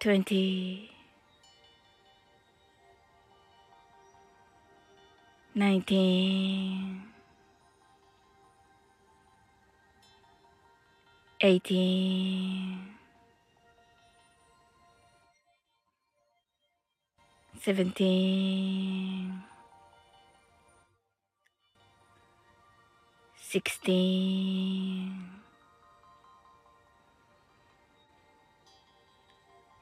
twenty, nineteen, eighteen, seventeen, sixteen.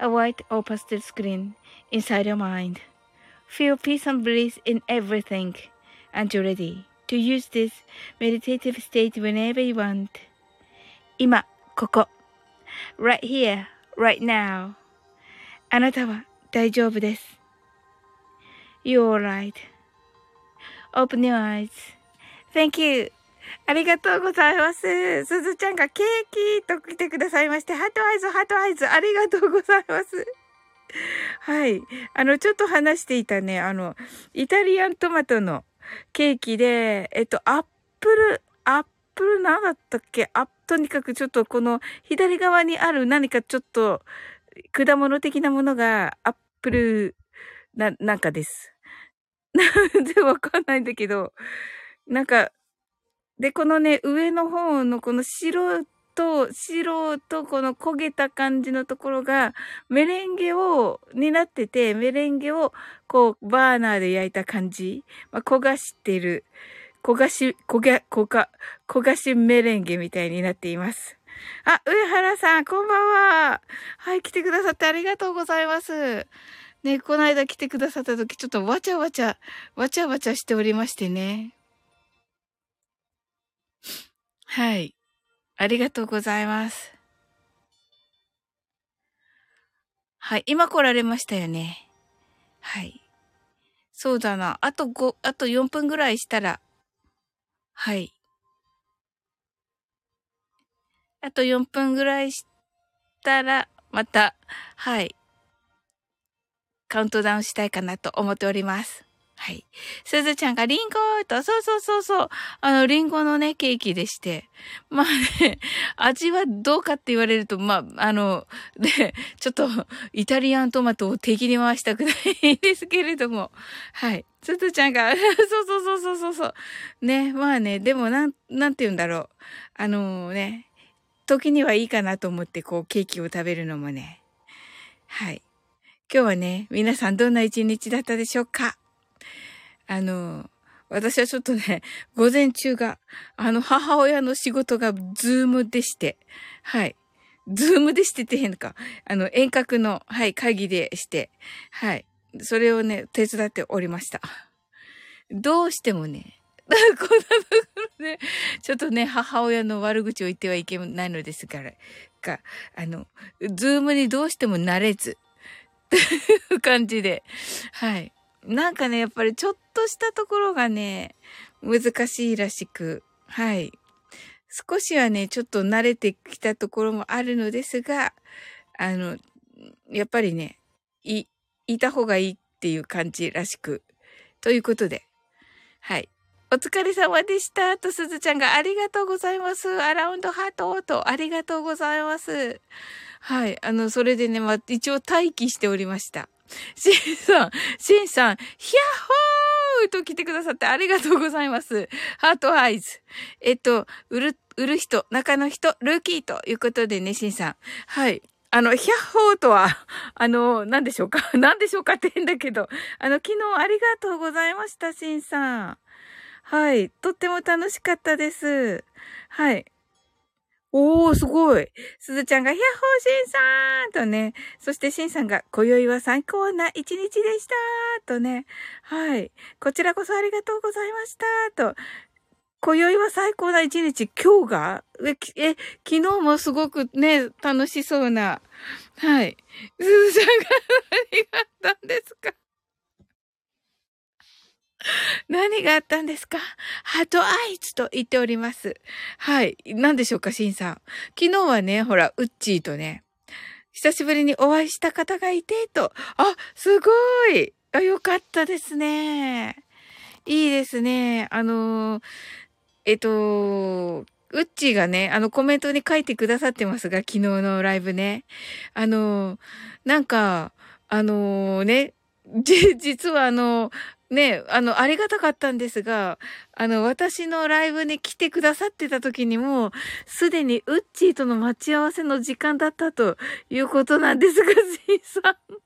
a white or pastel screen inside your mind. Feel peace and bliss in everything and you're ready to use this meditative state whenever you want. 今、ここ。right here, right now. あなたは大丈夫です。You're alright.Open your eyes. Thank you. ありがとうございます。すずちゃんがケーキと来てくださいまして、 heart eyes、heart eyes、ありがとうございます。はい。あの、ちょっと話していたね、あの、イタリアントマトのケーキで、えっと、アップル、アップルなんだったっけ？あ、とにかくちょっとこの左側にある何かちょっと果物的なものがアップルな、なんかです。全然わかんないんだけど、なんか、で、このね、上の方のこの白と、白とこの焦げた感じのところが、メレンゲを、になってて、メレンゲを、こう、バーナーで焼いた感じ。まあ、焦がしてる。焦がし、焦げ、焦が、焦がしメレンゲみたいになっています。あ、上原さん、こんばんは。はい、来てくださってありがとうございます。ね、この間来てくださった時、ちょっとわちゃわちゃ、わちゃわちゃしておりましてね。はい。ありがとうございます。はい。今来られましたよね。はい。そうだな。あと5、あと4分ぐらいしたら、はい。あと4分ぐらいしたら、また、はい。カウントダウンしたいかなと思っております。はい。すずちゃんがリンゴと、そうそうそうそう。あの、リンゴのね、ケーキでして。まあね、味はどうかって言われると、まあ、あの、で、ちょっと、イタリアントマトを敵に回したくないんですけれども。はい。すずちゃんが、そうそうそうそうそうそう。ね、まあね、でもなん、なんて言うんだろう。あのね、時にはいいかなと思って、こう、ケーキを食べるのもね。はい。今日はね、皆さんどんな一日だったでしょうか？あの、私はちょっとね、午前中が、あの、母親の仕事がズームでして、はい。ズームでしてて変か。あの、遠隔の、はい、会議でして、はい。それをね、手伝っておりました。どうしてもね、こんなところで、ちょっとね、母親の悪口を言ってはいけないのですから、か、あの、ズームにどうしても慣れず、という感じで。はい。なんかね、やっぱりちょっとしたところがね、難しいらしく。はい。少しはね、ちょっと慣れてきたところもあるのですが、あの、やっぱりね、い、いた方がいいっていう感じらしく。ということで。はい。お疲れ様でした。と、すずちゃんがありがとうございます。アラウンドハートと、ありがとうございます。はい。あの、それでね、ま、一応待機しておりました。シンさん、シンさん、ヒャッホーと来てくださってありがとうございます。ハートアイズ。えっと、売る、売る人、中の人、ルーキーということでね、シンさん。はい。あの、ヒャッホーとは、あの、何でしょうか？何でしょうかって変だけど、あの、昨日ありがとうございました、シンさん。はい。とっても楽しかったです。はい。おー、すごい。すずちゃんが、ヒャッホーしんさんとね。そしてしんさんが、今宵は最高な一日でしたとね。はい。こちらこそありがとうございましたと。今宵は最高な一日。今日が？え、え、昨日もすごくね、楽しそうな。はい。すずちゃんが 何があったんですか？何があったんですか？ハートアイズと言っております。はい。何でしょうか、シンさん。昨日はね、ほら、ウッチーとね、久しぶりにお会いした方がいて、と。あ、すごいあ、よかったですね。いいですね。あの、えっと、ウッチーがね、あのコメントに書いてくださってますが、昨日のライブね。あの、なんか、あのね、じ、実はあの、ね、あの、ありがたかったんですが、あの、私のライブに来てくださってた時にも、すでにウッチーとの待ち合わせの時間だったということなんですが、ジーさん。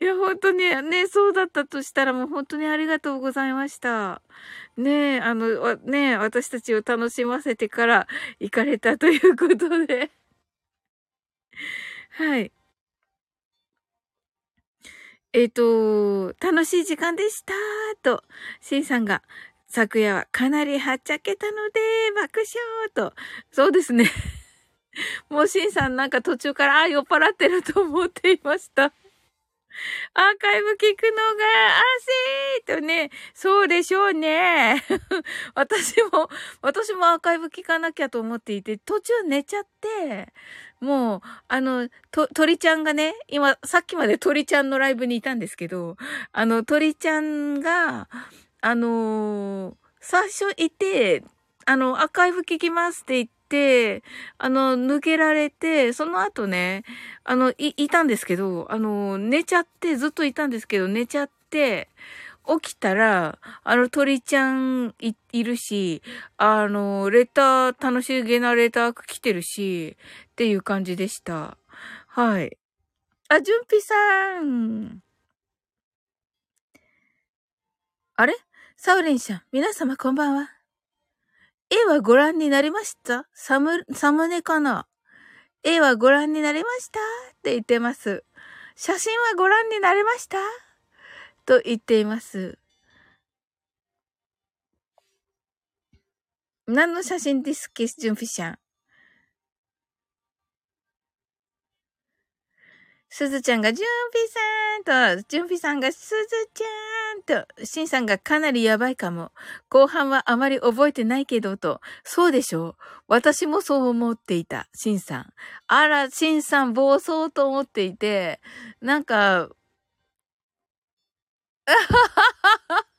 いや、本当にね、そうだったとしたらもう本当にありがとうございました。ねえあの、ね私たちを楽しませてから行かれたということで。はい。えっ、ー、と、楽しい時間でしたと、シンさんが、昨夜はかなりはっちゃけたので、爆笑と。そうですね。もうシンさんなんか途中から、あ、酔っ払ってると思っていました。アーカイブ聞くのが安いとね、そうでしょうね。私も、私もアーカイブ聞かなきゃと思っていて、途中寝ちゃって、もう、あの、と、鳥ちゃんがね、今、さっきまで鳥ちゃんのライブにいたんですけど、あの、鳥ちゃんが、あのー、最初いて、あの、アーカイブ聞きますって言って、あの、抜けられて、その後ね、あの、い、いたんですけど、あの、寝ちゃって、ずっといたんですけど、寝ちゃって、起きたら、あの鳥ちゃんいいるし、あの、レター、楽しげなレター来てるし、っていう感じでした。はい。あ、じゅんぴさん。あれ？サウレンさん、皆様こんばんは。絵はご覧になりました？サム、サムネかな？絵はご覧になりました？って言ってます。写真はご覧になりました？と言っています。何の写真ですっけ、ジュンフィシャン？すずちゃんが、ジュンピさんと、ジュンピさんが、すずちゃんと、しんさんがかなりやばいかも。後半はあまり覚えてないけど、と。そうでしょう私もそう思っていた、しんさん。あら、しんさん暴走と思っていて、なんか、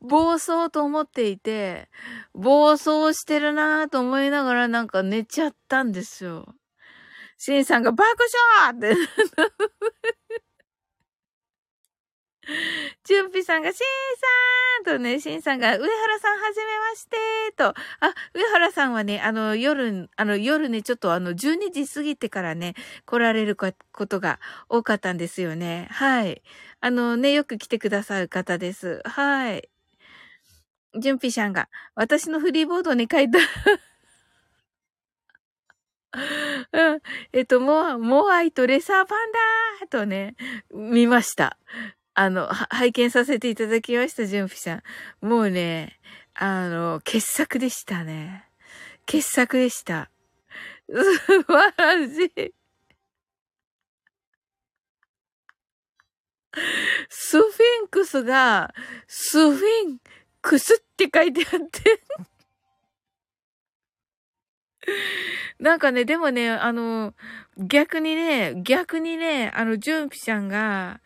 暴走と思っていて、暴走してるなぁと思いながらなんか寝ちゃったんですよ。シンさんが爆笑ってチュンピさんが、シンさんとね、シンさんが、上原さんはじめましてと。あ、上原さんはね、あの、夜、あの、夜ね、ちょっとあの、12時過ぎてからね、来られることが多かったんですよね。はい。あのね、よく来てくださる方です。はい。ジュンピさんが、私のフリーボードに書いた うん。えっと、モア、モアイとレサーパンダーとね、見ました。あの、拝見させていただきました、純ピさん。もうね、あの、傑作でしたね。傑作でした。素晴らしい。スフィンクスが、スフィンクスって書いてあってなんかね、でもね、あの、逆にね、逆にね、あの、ジュンピちゃんが、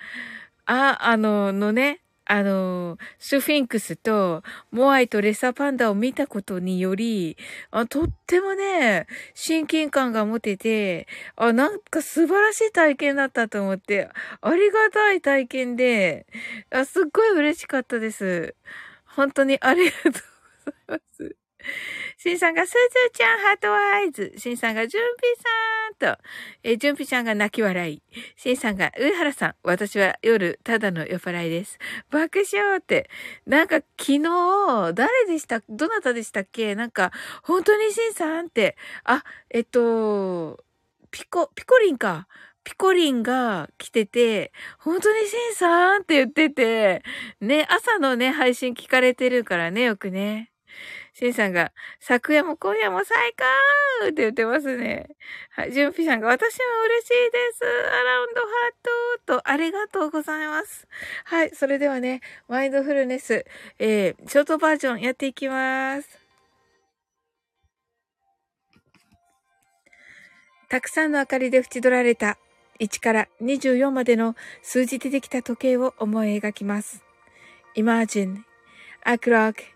あ、あの、のね、あの、スフィンクスとモアイとレッサーパンダを見たことにより、あとってもね、親近感が持てて、あ、なんか素晴らしい体験だったと思って、ありがたい体験で、あすっごい嬉しかったです。本当にありがとうございます。シンさんが、すずちゃん、ハートアイズ。シンさんが、ジュンピさんと、えー、ジュンピちゃんが泣き笑い。シンさんが、上原さん、私は夜、ただの酔っ払いです。爆笑って。なんか、昨日、誰でしたどなたでしたっけ？なんか、本当にシンさんって、あ、えっと、ピコ、ピコリンか。ピコリンが来てて、本当にシンさんって言ってて、ね、朝のね、配信聞かれてるからね、よくね。シンさんが、昨夜も今夜も最高って言ってますね。はい。ジュンピさんが、私も嬉しいです。アラウンドハートと、ありがとうございます。はい。それではね、マインドフルネス、えー、ショートバージョンやっていきます。たくさんの明かりで縁取られた1から24までの数字でできた時計を思い描きます。Imagine a clock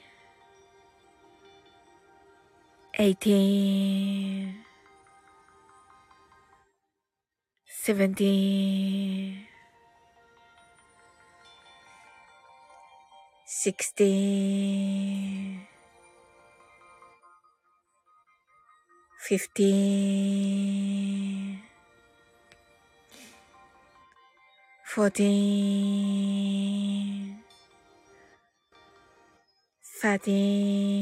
eighteen, seventeen, sixteen, fifteen, fourteen, thirteen,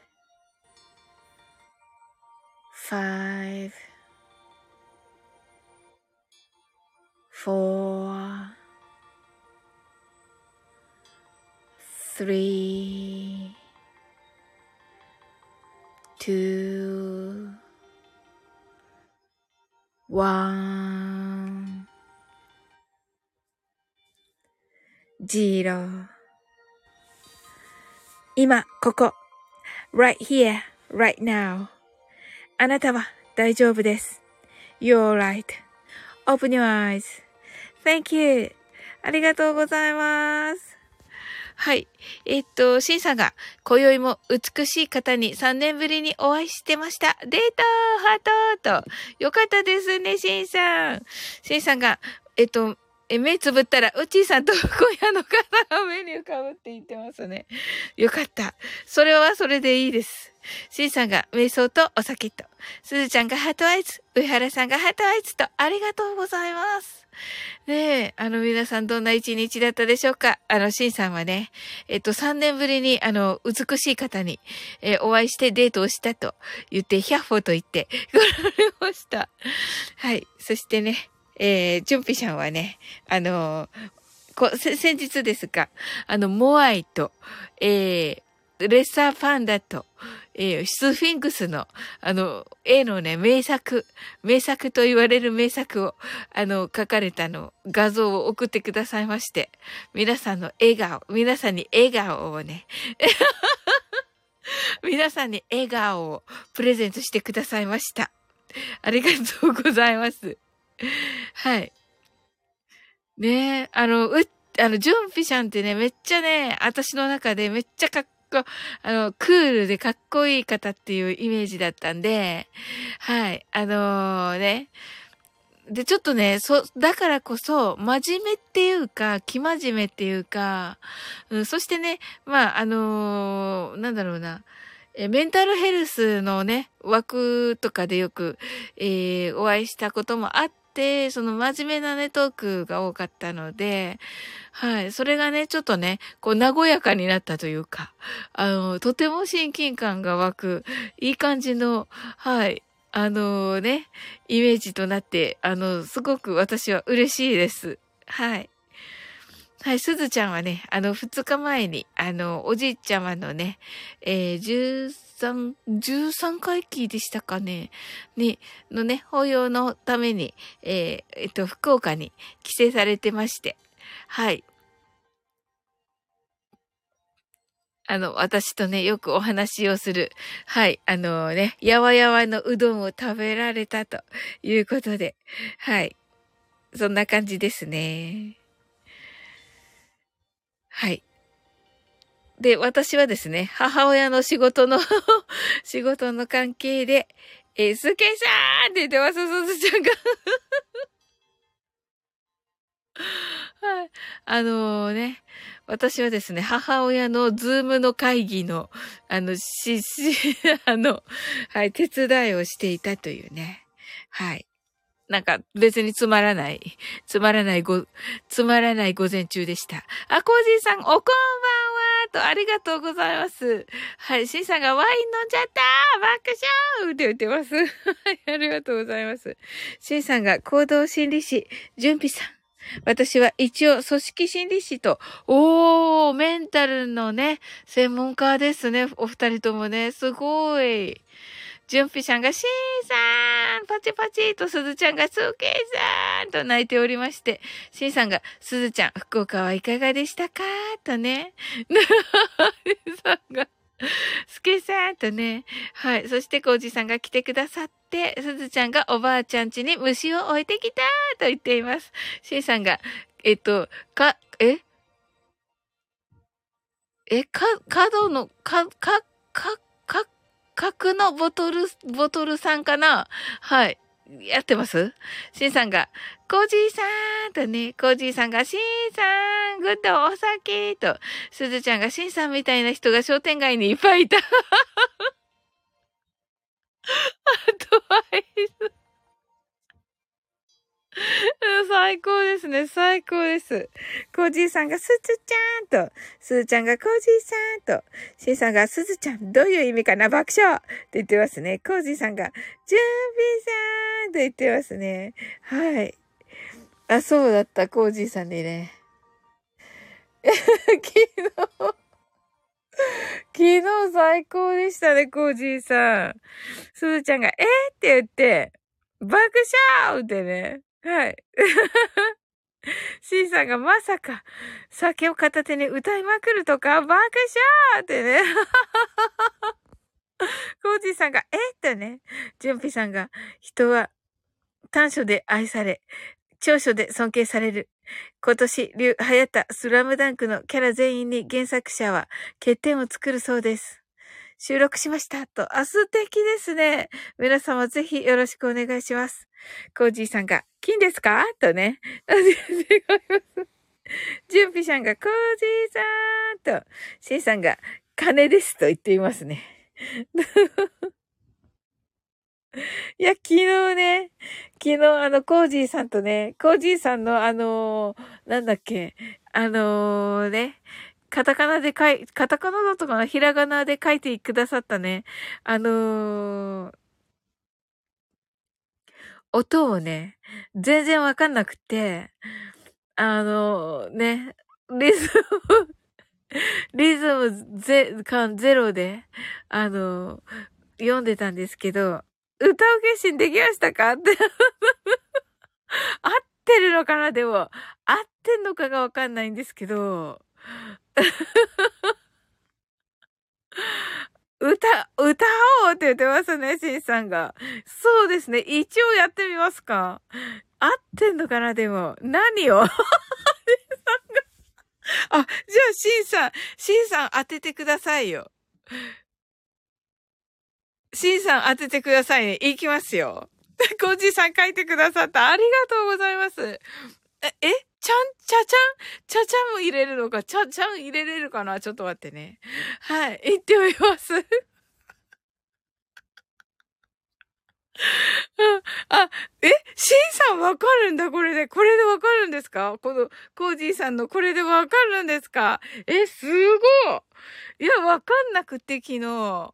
five, four, three, two, one, zero 今、ここ。right here, right now. あなたは大丈夫です。You're right.Open your eyes.Thank you. ありがとうございます。はい。えっと、シンさんが、今宵も美しい方に3年ぶりにお会いしてました。デートハートと。よかったですね、シンさん。シンさんが、えっと、え、目つぶったら、うちーさんと今夜の方が目に浮かぶって言ってますね。よかった。それはそれでいいです。シンさんが瞑想とお酒と、すずちゃんが heart eyes、上原さんが heart eyes と、ありがとうございます。ねえ、あの皆さんどんな一日だったでしょうかあの、シンさんはね、えっと、3年ぶりに、あの、美しい方に、えお会いしてデートをしたと言って、ヒャッホーと言って、来られました。はい。そしてね、えー、ジュンピシャンはね、あのこ先日ですか、あの、モアイと、えー、レッサーパンダと、えー、スフィンクスの、あの、絵のね、名作、名作と言われる名作を、あの、書かれたの、画像を送ってくださいまして、皆さんの笑顔、皆さんに笑顔をね、皆さんに笑顔をプレゼントしてくださいました。ありがとうございます。はい。ねえ、あの、う、あの、ジュンピシャンってね、めっちゃね、私の中でめっちゃかっこ、あの、クールでかっこいい方っていうイメージだったんで、はい、あのね、で、ちょっとね、そ、だからこそ、真面目っていうか、生真面目っていうか、うん、そしてね、まあ、あのーなんだろうな、えメンタルヘルスのね、枠とかでよく、えーお会いしたこともあって、その真面目なね、トークが多かったので、はい、それがね、ちょっとね、こう、和やかになったというか、あの、とても親近感が湧く、いい感じの、はい、あのね、イメージとなって、あの、すごく私は嬉しいです。はい。はい、すずちゃんはね、あの、二日前に、あの、おじいちゃまのね、えー、13、13回忌でしたかね、に、のね、法要のために、えーえっと、福岡に帰省されてまして、はい。あの、私とね、よくお話をする、はい、あのね、やわやわのうどんを食べられたということで、はい。そんな感じですね。はい。で、私はですね、母親の仕事の 仕事の関係で、えー、すけさーんって言ってます、すずちゃんが。はい。あのね、私はですね、母親のズームの会議の、あの、し、し、あの、はい、手伝いをしていたというね。はい。なんか別につまらない、つまらないご、つまらない午前中でした。あ、コージーさん、おこんばんはと、ありがとうございます。はい、シンさんがワイン飲んじゃった爆笑って言ってます。はい、ありがとうございます。シンさんが行動心理師、準備さん。私は一応組織心理師と、おー、メンタルのね、専門家ですね。お二人ともね、すごい。ジュンピさんが、シンさんパチパチとすずちゃんが、スケさんと泣いておりまして、シンさんが、すずちゃん、福岡はいかがでしたか？とね。シンさんが、スケさんとね。はい。そして、コウジさんが来てくださって、すずちゃんがおばあちゃん家に虫を置いてきたと言っています。シンさんが、えっと、か、え？え、か、角の、か、か、か、角のボトル、ボトルさんかな？はい。やってます？しんさんが、コージーさんとね、コージーさんが、しんさん、グッドお酒と、すずちゃんが、しんさんみたいな人が商店街にいっぱいいた。あとは、最高ですね。最高です。コージーさんがすずちゃんと、すずちゃんがコージーさんと、しんさんがすずちゃん、どういう意味かな爆笑って言ってますね。コージーさんが、ジュンピーさんと言ってますね。はい。あ、そうだった、コージーさんでね。昨日、昨日最高でしたね、コージーさん。すずちゃんが、えー、って言って、爆笑ってね。はい。C さんがまさか、酒を片手に歌いまくるとか、爆笑ってね。コージーさんが、え？ってね。ジュンピさんが、人は短所で愛され、長所で尊敬される。今年流行ったスラムダンクのキャラ全員に原作者は欠点を作るそうです。収録しましたと。あ、素敵ですね。皆様ぜひよろしくお願いします。コージーさんが、金ですか？とね。違います。ジュンピさんが、コージーさんと、シンさんが、金ですと言っていますね。いや、昨日ね、昨日あの、コージーさんとね、コージーさんのあのー、なんだっけ、あのー、ね、カタカナで書い、カタカナだとかなひらがなで書いてくださったね。あのー、音をね、全然わかんなくて、あのー、ね、リズム リズムゼ、感ゼロで、あの、読んでたんですけど、歌う決心できましたかって 合ってるのかな？でも、合ってんのかがわかんないんですけど、歌、歌おうって言ってますね、シンさんが。そうですね。一応やってみますか。合ってんのかな、でも。何を？あ、じゃあ、シンさん、シンさん当ててくださいよ。シンさん当ててくださいね。いきますよ。コージーさん書いてくださった。ありがとうございます。え、え？ちゃん、ちゃちゃんちゃちゃんも入れるのかちゃちゃん入れれるかな？ちょっと待ってね。はい。行ってみます。あ、え？シンさんわかるんだ、これで。これでわかるんですか？この、コージーさんのこれでわかるんですか？え、すごいいや、わかんなくて、昨日。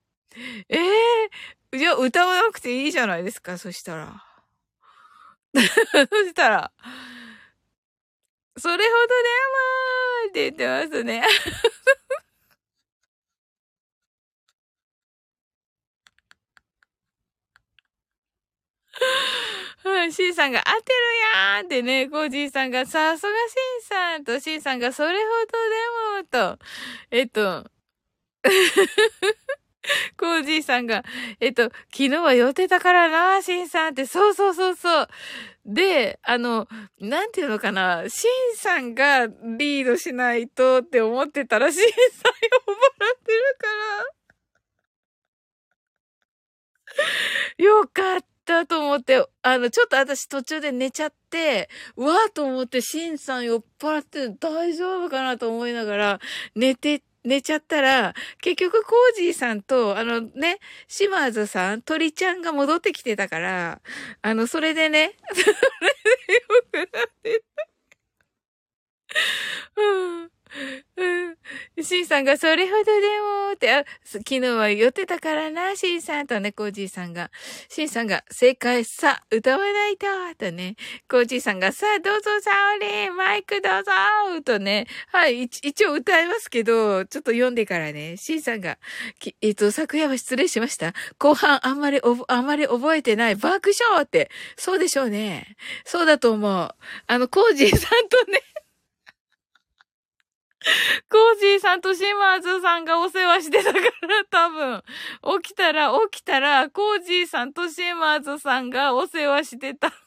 ええー、じゃあ歌わなくていいじゃないですか、そしたら。そしたら、それほどでもーって言ってますね。はい、シンさんが当てるやーんってね、コージーさんがさすがシンさんとシンさんがそれほどでもと、えっと、コージーさんが、えっと、昨日は予定だからな、シンさんって、そうそうそうそう。で、あの、なんていうのかな、シンさんがリードしないとって思ってたら、シンさん呼ばれてるから。よかったと思って、あの、ちょっと私途中で寝ちゃって、わーと思って、シンさん酔っ払って大丈夫かなと思いながら寝て寝ちゃったら、結局コージーさんと、あのね、シマーズさん、鳥ちゃんが戻ってきてたから、あの、それでね、それでよくなってた。うん。うん。シンさんがそれほどでもって、あ、昨日は寄ってたからな、シンさんとね、コージーさんが。シンさんが正解さ、歌わないと、とね。コージーさんがさ、どうぞ、サオリン、マイクどうぞ、とね。はい、一応歌いますけど、ちょっと読んでからね。シンさんが、えっと、昨夜は失礼しました。後半あんまりお、あんまり覚えてない。爆笑って。そうでしょうね。そうだと思う。あの、コージーさんとね、コージーさんとシマーズさんがお世話してたから、多分。起きたら、起きたら、コージーさんとシマーズさんがお世話してた。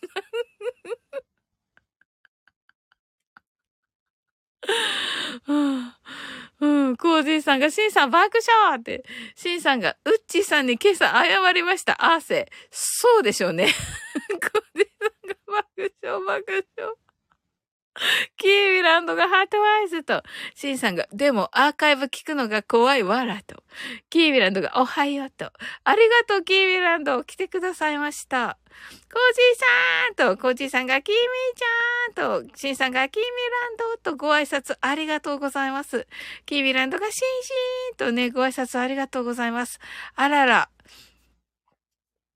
うん、コージーさんが、シンさん爆笑って、シンさんが、ウッチーさんに今朝謝りました。アーセ。そうでしょうね。コージーさんが爆笑爆笑。キーミランドが heart eyes と、シンさんが、でもアーカイブ聞くのが怖いわらと、キーミランドがおはようと、ありがとうキーミランド来てくださいました。コージーさんと、コージーさんがキーミーちゃんと、シンさんがキーミランドとご挨拶ありがとうございます。キーミランドがシンシーンとね、ご挨拶ありがとうございます。あらら。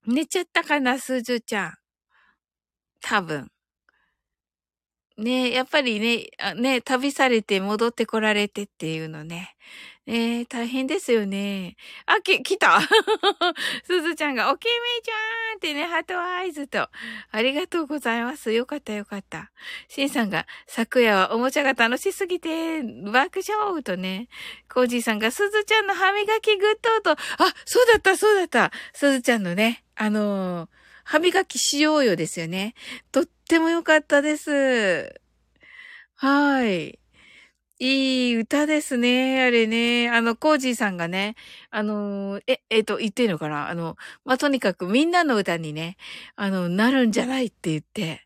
寝ちゃったかな、スージュちゃん。多分。ねやっぱりね、ね、旅されて戻ってこられてっていうのね。ねえ大変ですよね。あ、き、来た すずちゃんが、おきみちゃんってね、 heart eyes と。ありがとうございます。よかったよかった。しんさんが、昨夜はおもちゃが楽しすぎて、爆笑とね。コージーさんが、すずちゃんの歯磨きグッドと。あ、そうだったそうだった。すずちゃんのね、あのー歯磨きしようよですよね。とっても良かったです。はい。いい歌ですね。あれね。あの、コージーさんがね、あの、え、えっ、と、言っていいのかな？あの、まあ、とにかくみんなの歌にね、あの、なるんじゃないって言って、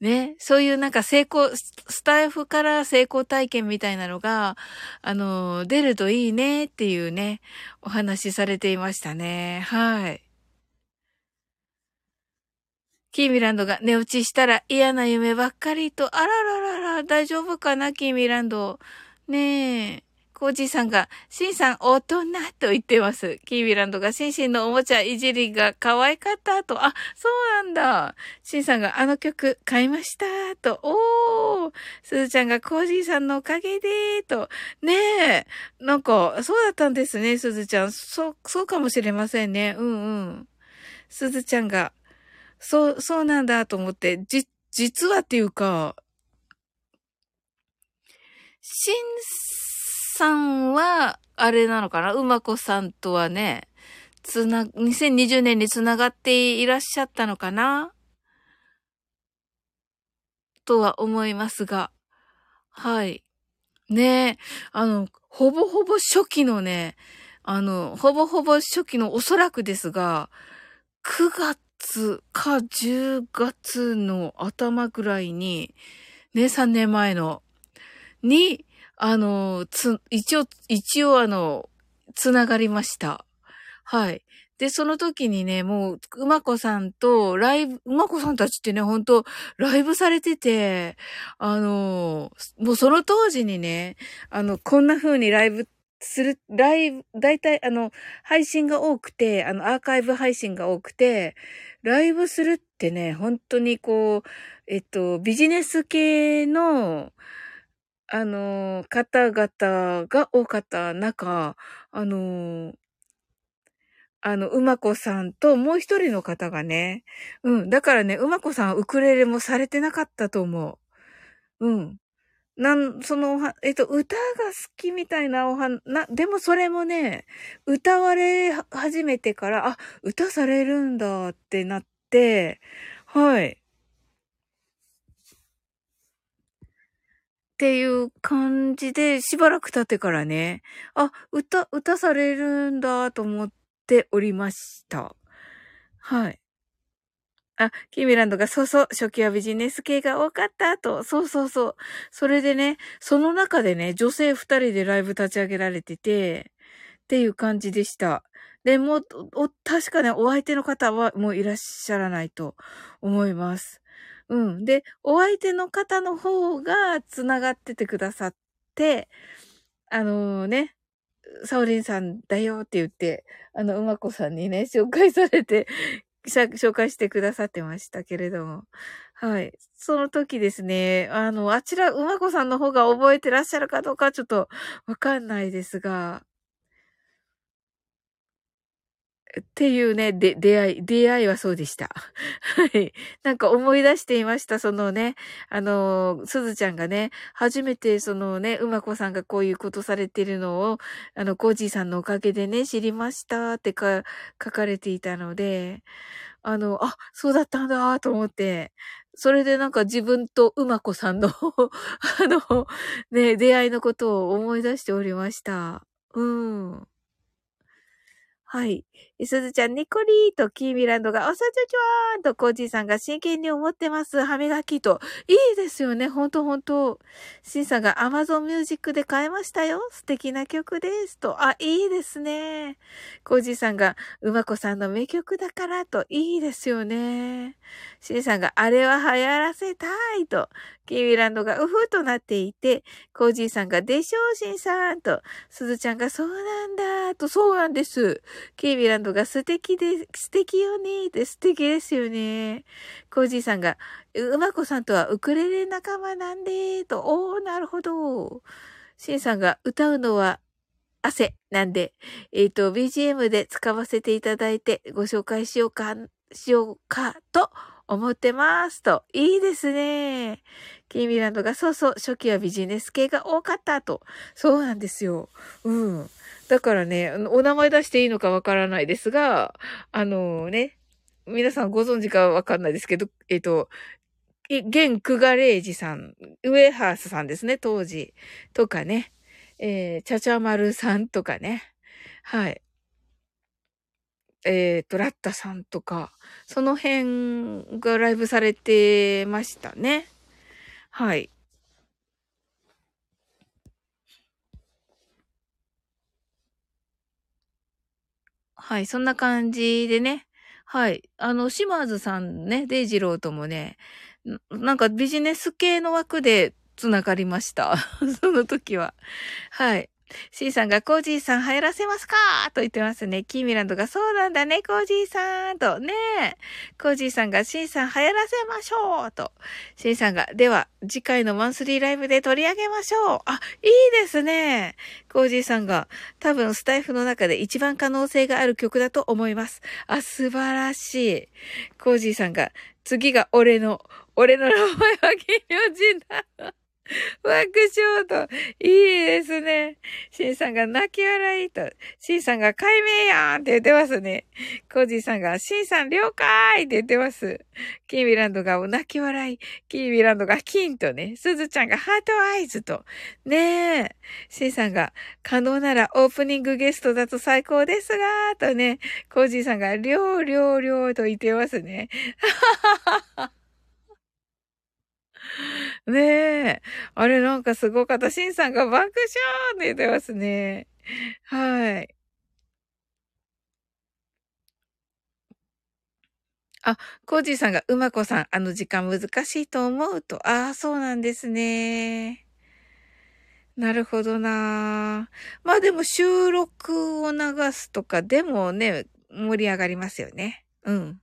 ね、そういうなんか成功、スタイフから成功体験みたいなのが、あの、出るといいねっていうね、お話しされていましたね。はい。キーミランドが寝落ちしたら嫌な夢ばっかりと、あらららら、大丈夫かな、キーミランド。ねえ。コージーさんが、シンさん大人と言ってます。キーミランドがシンシンのおもちゃいじりが可愛かったと。あ、そうなんだ。シンさんがあの曲買いましたと。おー。スズちゃんがコージーさんのおかげでと。ねえ。なんか、そうだったんですね、スズちゃん。そう、そうかもしれませんね。うんうん。スズちゃんが、そう、そうなんだと思って、じ、実はっていうか、シンさんは、あれなのかな？うまこさんとはね、つな、2020年につながっていらっしゃったのかな？とは思いますが。はい。ねえ、あの、ほぼほぼ初期のね、あの、ほぼほぼ初期のおそらくですが、9月か10月の頭ぐらいに、ね、3年前の、に、あの、つ、一応、一応あの、つながりました。はい。で、その時にね、もう、うまこさんと、ライブ、うまこさんたちってね、ほんと、ライブされてて、あの、もうその当時にね、あの、こんな風にライブする、ライブ、だいたいあの、配信が多くて、あの、アーカイブ配信が多くて、ライブするってね、本当にこう、えっと、ビジネス系の、あの、方々が多かった中、あの、あの、うまこさんともう一人の方がね、うん、だからね、うまこさんウクレレもされてなかったと思う。うん。なん、その、えっと、歌が好きみたいなおは、な、でもそれもね、歌われ始めてから、あ、歌されるんだってなって、はい。っていう感じで、しばらく経ってからね、あ、歌、歌されるんだと思っておりました。はい。あ、キミランドが、そうそう、初期はビジネス系が多かったと。そうそうそう。それでね、その中でね、女性二人でライブ立ち上げられてて、っていう感じでした。で、もう、確かね、お相手の方はもういらっしゃらないと思います。うん。で、お相手の方の方が繋がっててくださって、あのー、ね、サオリンさんだよって言って、あの、うまこさんにね、紹介されて紹介してくださってましたけれども。はい。その時ですね、あの、あちら、馬子さんの方が覚えてらっしゃるかどうかちょっとわかんないですが、っていうね、で、出会い、出会いはそうでした。はい。なんか思い出していました。そのね、あの、すずちゃんがね、初めてそのね、うまこさんがこういうことされてるのを、あの、コージーさんのおかげでね、知りましたってか、書かれていたので、あの、あ、そうだったんだと思って、それでなんか自分とうまこさんの あの、ね、出会いのことを思い出しておりました。うん。はい。すずちゃん、ニコリーとキーミランドが、おさちょちょーんとコージーさんが真剣に思ってます。歯磨きと。いいですよね。ほんとほんと。シンさんが Amazon Music で買えましたよ。素敵な曲です。と。あ、いいですね。コージーさんが、うまこさんの名曲だからと。いいですよね。シンさんが、あれは流行らせたいと。キーミランドがうふうとなっていて、コージーさんが、でしょう、シンさんと。すずちゃんが、そうなんだと。そうなんです。キーミランドが素敵で、素敵よねって素敵ですよね。コージーさんが、うまこさんとはウクレレ仲間なんで、と、おー、なるほど。シンさんが歌うのは汗なんで、えっ、ー、と、BGM で使わせていただいてご紹介しようか、しようかと思ってます。と、いいですね。キーミランドが、そうそう、初期はビジネス系が多かったと。そうなんですよ。うん。だからね、お名前出していいのかわからないですが、あのね、皆さんご存知かわかんないですけど、えっ、と、現クガレージさん、ウェハースさんですね、当時。とかね、えー、チャチャマルさんとかね。はい。えっ、ー、と、ラッタさんとか、その辺がライブされてましたね。はい。はい、そんな感じでね。はい。あの、シマーズさんね、デイジローともね、なんかビジネス系の枠で繋がりました。その時は。はい。C さんがコージーさん入らせますかと言ってますね。キーミランドがそうなんだね、コージーさんとね。コージーさんが C さん入らせましょうと。C さんが、では次回のマンスリーライブで取り上げましょう。あ、いいですね。コージーさんが多分スタイフの中で一番可能性がある曲だと思います。あ、素晴らしい。コージーさんが、次が俺の、俺の名前は金魚人だ。爆笑と、いいですね。シンさんが泣き笑いと、シンさんが改名やんって言ってますね。コージーさんが、シンさん了解って言ってます。キーミランドが泣き笑い、キーミランドがキンとね、スズちゃんが heart eyes と、ねえ、シンさんが、可能ならオープニングゲストだと最高ですが、とね、コージーさんが、りょうりょうりょうと言ってますね。はははは。ねえ。あれなんかすごかった。シンさんが爆笑って言ってますね。はい。あ、コージーさんが、うまこさん、あの時間難しいと思うと。ああ、そうなんですね。なるほどな。まあでも収録を流すとかでもね、盛り上がりますよね。うん。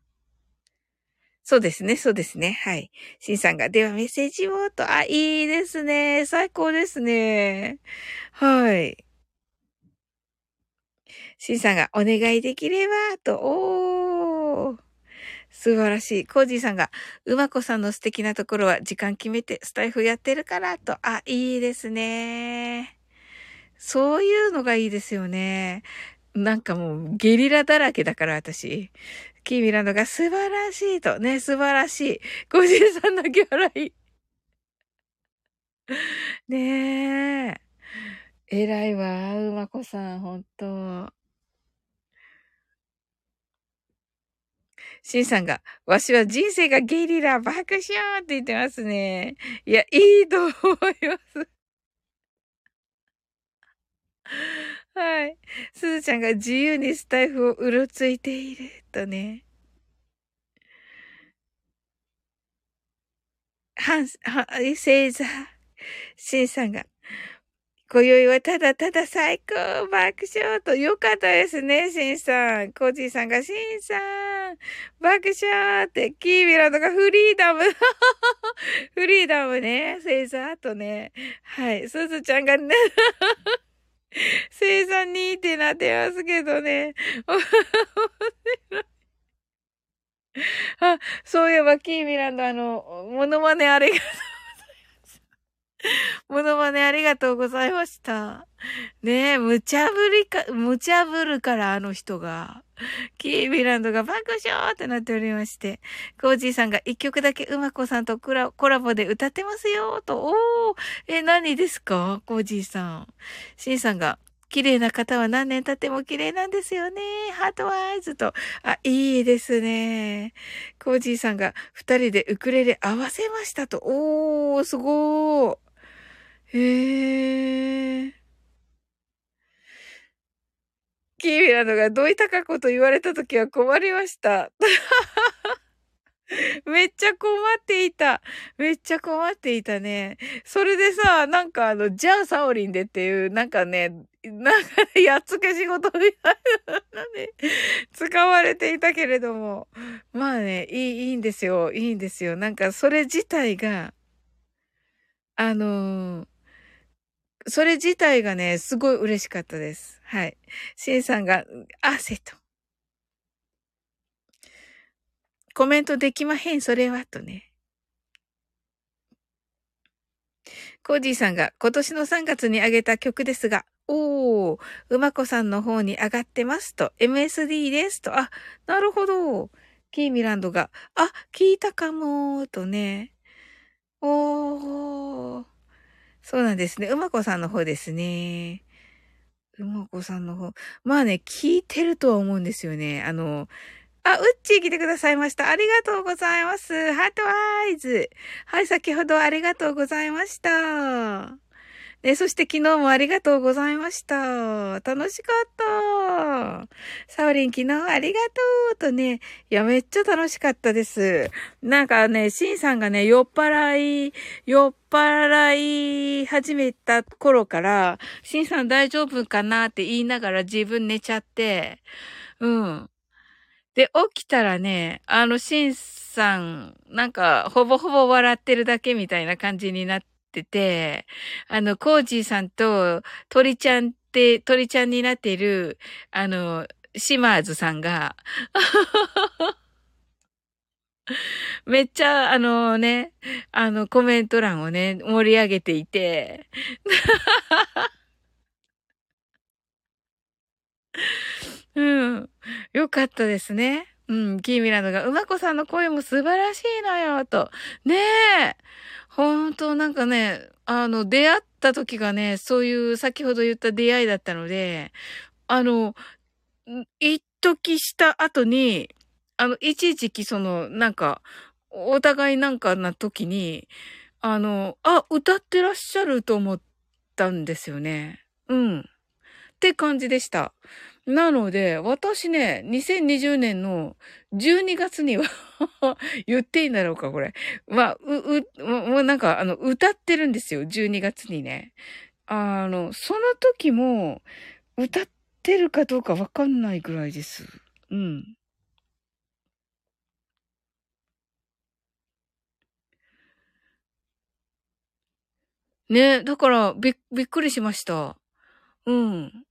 そうですね、そうですね。はい。シンさんが、ではメッセージをと、あ、いいですね。最高ですね。はい。シンさんが、お願いできれば、と、おー。素晴らしい。コージーさんが、うまこさんの素敵なところは時間決めてスタイフやってるからと、あ、いいですね。そういうのがいいですよね。なんかもうゲリラだらけだから私。キーミランドが素晴らしいと。ね、素晴らしい。ごじいさんのギャラい。ねえ。偉いわ、うまこさん、ほんと。シンさんが、わしは人生がゲリラ爆笑って言ってますね。いや、いいと思います。はい。すずちゃんが自由にスタイフをうろついているとね。ハンス、ハン、セーザー、シンさんが、今宵はただただ最高爆笑と、よかったですね、シンさん。コージーさんが、シンさん、爆笑って、キービラとかフリーダム。フリーダムね、セーザーとね。はい、すずちゃんがね、生産にってなってますけどね。面白い。あ、そういえば、キーミランド、あの、モノマネあれが。モノマネありがとうございました。ねえ、無茶ぶりか、無茶ぶるからあの人が。キーミランドが爆笑ってなっておりまして、コージーさんが一曲だけうまこさんとコラコラボで歌ってますよと、おー、え、何ですか？コージーさん。シンさんが、綺麗な方は何年経っても綺麗なんですよね。ハートワイズと。あ、いいですね。コージーさんが二人でウクレレ合わせましたと。おー、すごー。へー。キーミラのがどういたかこと言われたときは困りました。めっちゃ困っていた。めっちゃ困っていたね。それでさ、なんかあの、じゃあサオリンでっていう、なんかね、なんか、やっつけ仕事みたいなね、使われていたけれども。まあね、いい、いいんですよ。いいんですよ。なんか、それ自体が、あのー、それ自体がね、すごい嬉しかったです。はい。シンさんが、汗と。コメントできまへん、それは、とね。コージーさんが今年の3月に上げた曲ですが、おー、うまこさんの方に上がってますと、MSD ですと、あ、なるほど。キーミランドが、あ、聞いたかもとね。おー。そうなんですね。うまこさんの方ですね。うまこさんの方。まあね、聞いてるとは思うんですよね。あの、あ、うっちー来てくださいました。ありがとうございます。ハートアイズ。はい、先ほどありがとうございました。ね、そして昨日もありがとうございました。楽しかったサオリン昨日ありがとうとね、いや、めっちゃ楽しかったです。なんかね、シンさんがね、酔っ払い、酔っ払い始めた頃から、シンさん大丈夫かなって言いながら自分寝ちゃって、うん。で、起きたらね、あの、シンさん、なんか、ほぼほぼ笑ってるだけみたいな感じになって、て、あの、コージーさんと鳥ちゃんて、鳥ちゃんになっている、あの、シマーズさんが めっちゃ、あのね、あの、コメント欄をね、盛り上げていて うん。よかったですね。うん、キーミランドが、うまこさんの声も素晴らしいのよ、と。ねえ。本当なんかね、あの、出会った時がね、そういう先ほど言った出会いだったので、あの、一時した後に、あの、一時期その、なんか、お互いなんかな時に、あの、あ、歌ってらっしゃると思ったんですよね。うん。って感じでした。なので、私ね、2020年の12月には 言っていいんだろうか、これ。まあ、う、う、もうなんか、あの、歌ってるんですよ、12月にね。あの、その時も、歌ってるかどうかわかんないぐらいです。うん。ね、だから、び、びっくりしました。うん。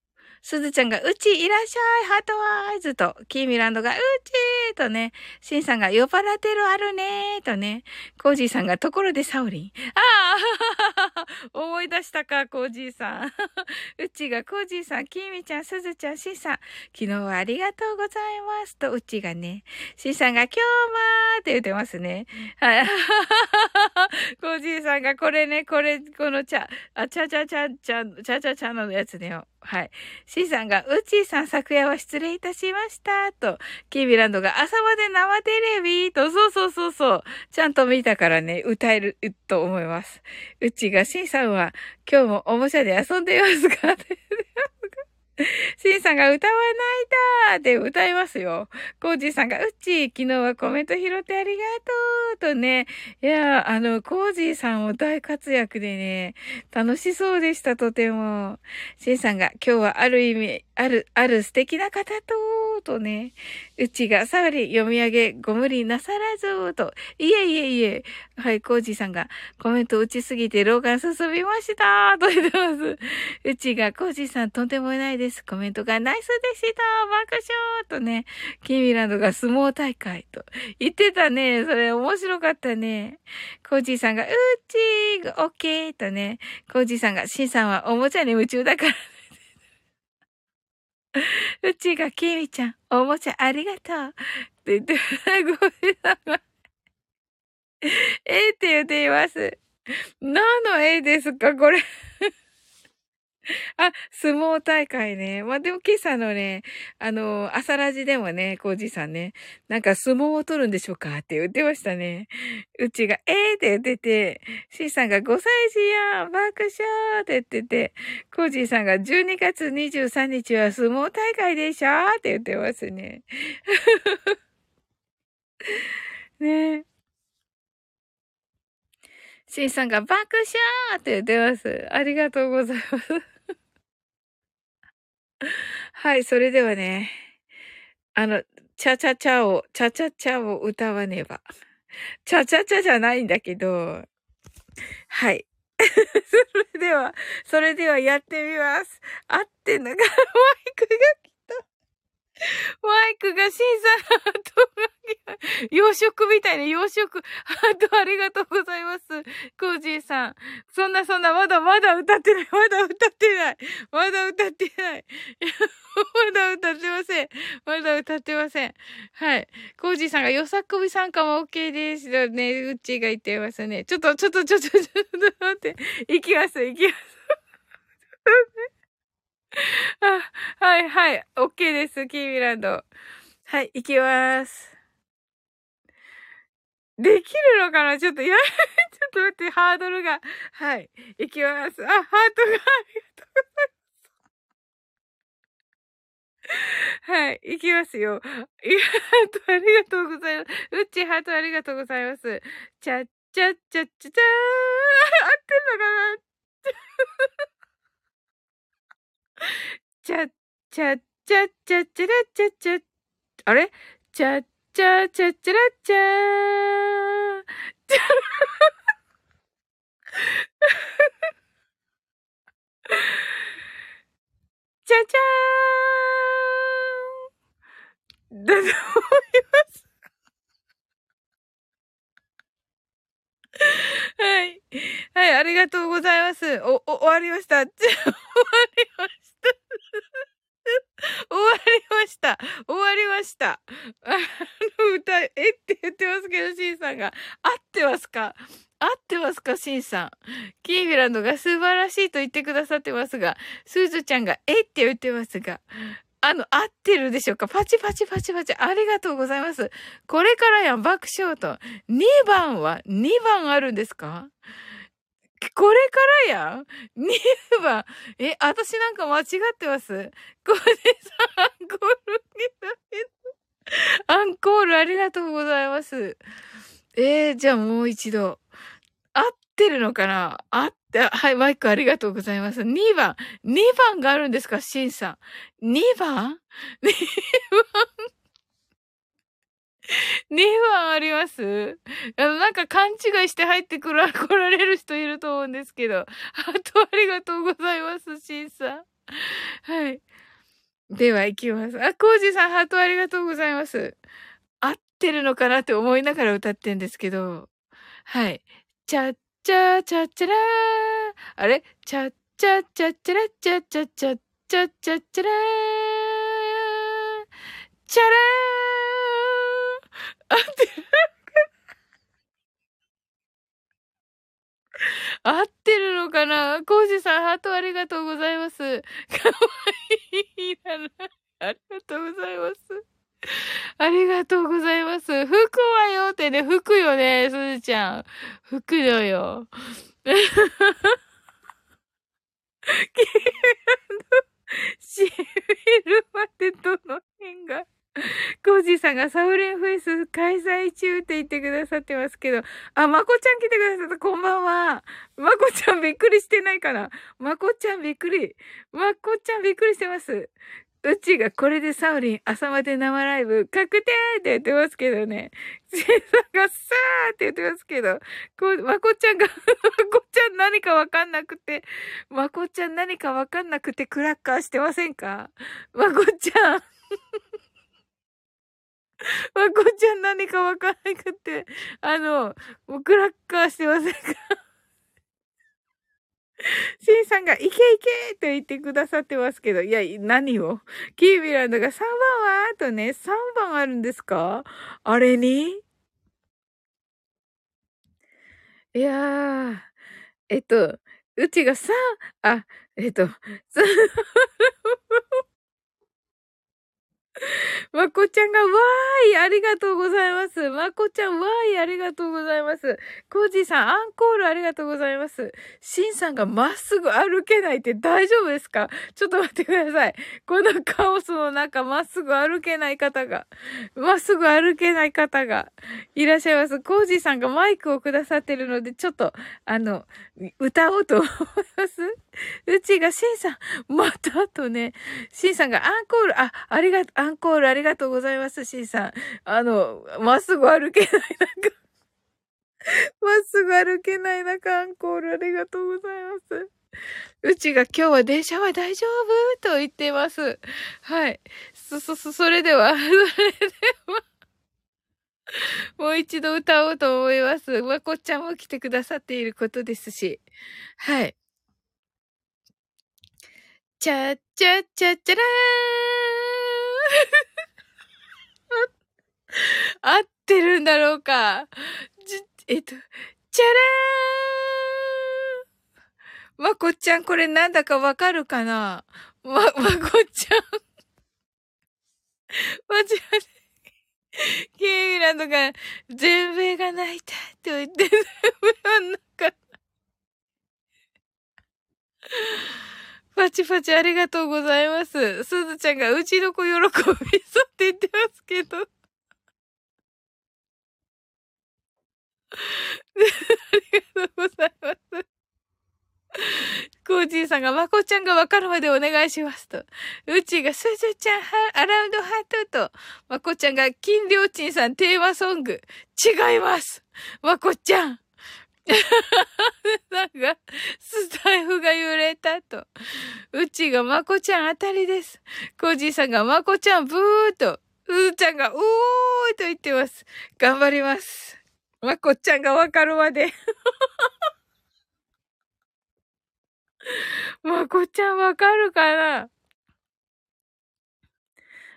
すずちゃんが、うちいらっしゃい、ハートワイズと、キーミランドが、うちーとね、シンさんが、酔っ払ってるあるねーとね、コージーさんが、ところでサオリン。ああ 思い出したか、コージーさん。うちが、コージーさん、キーミちゃん、すずちゃん、シンさん、昨日はありがとうございますと、うちがね、シンさんが、今日もーって言ってますね。はい。コージーさんが、これね、これ、このちゃ、あ、ちゃちゃちゃちゃ、ちゃちゃちゃのやつねよ。はい。C さんが、うちーさん昨夜は失礼いたしました。と、キービランドが朝まで生テレビと、そうそうそうそう。ちゃんと見たからね、歌えると思います。うちが C さんは、今日もおもちゃで遊んでいますか シンさんが歌わないだーって歌いますよ。コージーさんが、うっちー、昨日はコメント拾ってありがとうとね。いや、あの、コージーさんも大活躍でね、楽しそうでした、とても。シンさんが、今日はある意味、ある、ある素敵な方と、とね。うちが、サウリ読み上げ、ご無理なさらずと。いえいえいえ。はい、コージさんが、コメント打ちすぎて老眼進みましたと言ってます。うちが、コージさんとんでもないです。コメントがナイスでした爆笑とね。キミランドが相撲大会と。言ってたね。それ面白かったね。コージさんが、うちー、オッケーとね。コージさんが、シンさんはおもちゃに夢中だから。うちが、きみちゃん、おもちゃありがとう。って言って、ごめんなさい。ええって言っています。何の絵ですかこれあ、相撲大会ね。まあ、でも今朝のね、あの、朝ラジでもね、コージさんね、なんか相撲を取るんでしょうかって言ってましたね。うちが、えーって言ってて、シーさんが5歳児やん爆笑って言ってて、コージーさんが12月23日は相撲大会でしょって言ってますね。ねえシンさんが爆笑って言ってます。ありがとうございます。はい、それではね、あの、チャチャチャを、チャチャチャを歌わねば。チャチャチャじゃないんだけど、はい。それでは、それではやってみます。合ってんのかマイクが来。マイクが審査ハート、洋食みたいな洋食、ハートありがとうございます。コージーさん。そんなそんな、まだまだ歌ってない、まだ歌ってない。まだ歌ってない。まだ歌ってません。まだ歌ってません。はい。コージーさんがよさこび参加も OK ですよね。うっちーが言ってますね。ちょっと、ちょっと、ちょっと、ちょっと待って。行きます、行きます。あ、はいはい。OK です。キーミランド。はい、行きまーす。できるのかな？ちょっと、や、ちょっと待って、ハードルが。はい、行きます。あ、ハートがありがとうございます。はい、行きますよ。ハートありがとうございます。うっちハートありがとうございます。ちゃっちゃっちゃっちゃちゃー合ってんのかな？ちゃ、ちゃ、ちゃ、ちゃ、ちゃらちゃ、ちゃ、あれちゃ、ちゃ、ちゃ、ちゃらちゃー。ちゃ、ちゃちゃーん。だと思います。はい。はい、ありがとうございます。お、お、終わりました。終わりました。終わりました。終わりました。あの歌、えって言ってますけど、シンさんが。合ってますか？合ってますかシンさん？キービランドが素晴らしいと言ってくださってますが、スーズちゃんがえって言ってますが、あの、合ってるでしょうか？パチパチパチパチ。ありがとうございます。これからやん、爆笑と。2番は ?2 番あるんですか？これからやん ?2 番。え、私なんか間違ってます？これさ、アンコールアンコールありがとうございます。えー、じゃあもう一度。ってるのかな？合って、はい、マイクありがとうございます。2番。2番があるんですか？シンさん。2番 ?2 番？2番あります？あの、なんか勘違いして入ってくら、来られる人いると思うんですけど。ハートありがとうございます、シンさん。はい。では、行きます。あ、コージさん、ハートありがとうございます。合ってるのかな？って思いながら歌ってんですけど。はい。チャチャチャチャラー。あれチャチャチャチャラチャチャチャチャチャチャラー。チャラー合ってる合ってるのかなコウジさん、ハートありがとうございます。かわいいな。ありがとうございます。ありがとうございます。吹くわよってね、吹くよね、すずちゃん。吹くのよ。シールまでどの辺が。コージーさんがサウレンフェイス開催中って言ってくださってますけど、あ、まこちゃん来てくださった。こんばんは。まこちゃんびっくりしてないかなまこちゃんびっくり。まこちゃんびっくりしてます。うちがこれでサウリン朝まで生ライブ確定って言ってますけどね。シンさんがさーって言ってますけど、こう、まこちゃんが まこちゃん何かわかんなくて、まこちゃん何かわかんなくてクラッカーしてませんか？まこちゃん。まこちゃん何かわかんなくて、あの、もうクラッカーしてませんか？シンさんが、いけいけと言ってくださってますけど、いや、何を？キービランドが3番は？とね、3番あるんですか？あれに？いやー、えっと、うちが3、あ、えっと、まこちゃんが、わーい、ありがとうございます。まこちゃん、わーい、ありがとうございます。コージーさん、アンコールありがとうございます。シンさんがまっすぐ歩けないって大丈夫ですか？ちょっと待ってください。このカオスの中、まっすぐ歩けない方が、まっすぐ歩けない方がいらっしゃいます。コージーさんがマイクをくださってるので、ちょっと、あの、歌おうと思いますうちが、シンさん、またとね、シンさんがアンコール、あ、ありがとう、アンコールありがとうございます、シンさん。あの、まっすぐ歩けない中、まっすぐ歩けない中、アンコールありがとうございます。うちが今日は電車は大丈夫と言っています。はい。そ、そ、そ、それでは、それでは、もう一度歌おうと思います。まこっちゃんも来てくださっていることですし。はい。ちゃっちゃっちゃっちゃらー合ってるんだろうかじ、えっと、ちゃらーンまこっちゃんこれなんだかわかるかな？ま、まこっちゃん間違えて。ケイミランドが、全米が泣いたって言って、全米は泣かない。パチパチありがとうございます。すずちゃんがうちの子喜びそうって言ってますけど。ありがとうございます。コージーさんが、まこちゃんがわかるまでお願いしますと。うちが、すずちゃん、アラウンドハートと、まこちゃんが、金良鎮さんテーマソング。違いますまこちゃんなんか、スタイフが揺れたと。うちがまこちゃん当たりです。コージーさんがまこちゃんブーと、うーちゃんがうーと言ってます。頑張ります。まこちゃんがわかるまで。まこちゃんわかるかな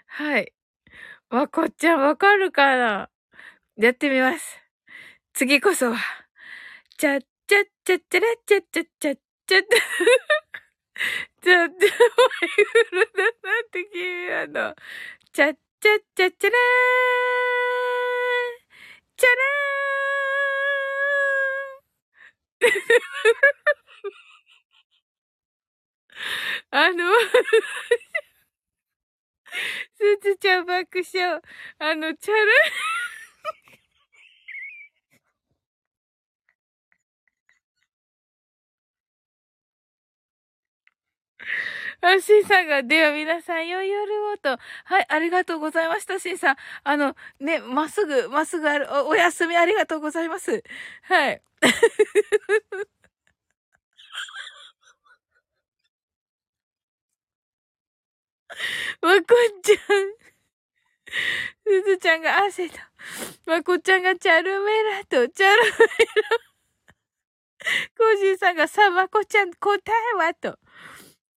はい。まこちゃんわかるかなやってみます。次こそは。ちゃっちゃっちゃっちゃらちゃっちゃっちゃっちゃっちゃっちゃ、マイフルだなって君あの、ちゃっちゃっちゃっちゃらーチャラー あの すずちゃん爆笑。あの、チャラ あ、シンさんが、では皆さん、良い夜をと。はい、ありがとうございました、シンさん。あの、ね、まっすぐ、まっすぐある、お、お休みありがとうございます。はい。まこちゃん。すずちゃんが汗と。まこちゃんがチャルメラと、チャルメラ。コージーさんがさ、まこちゃん答えはと。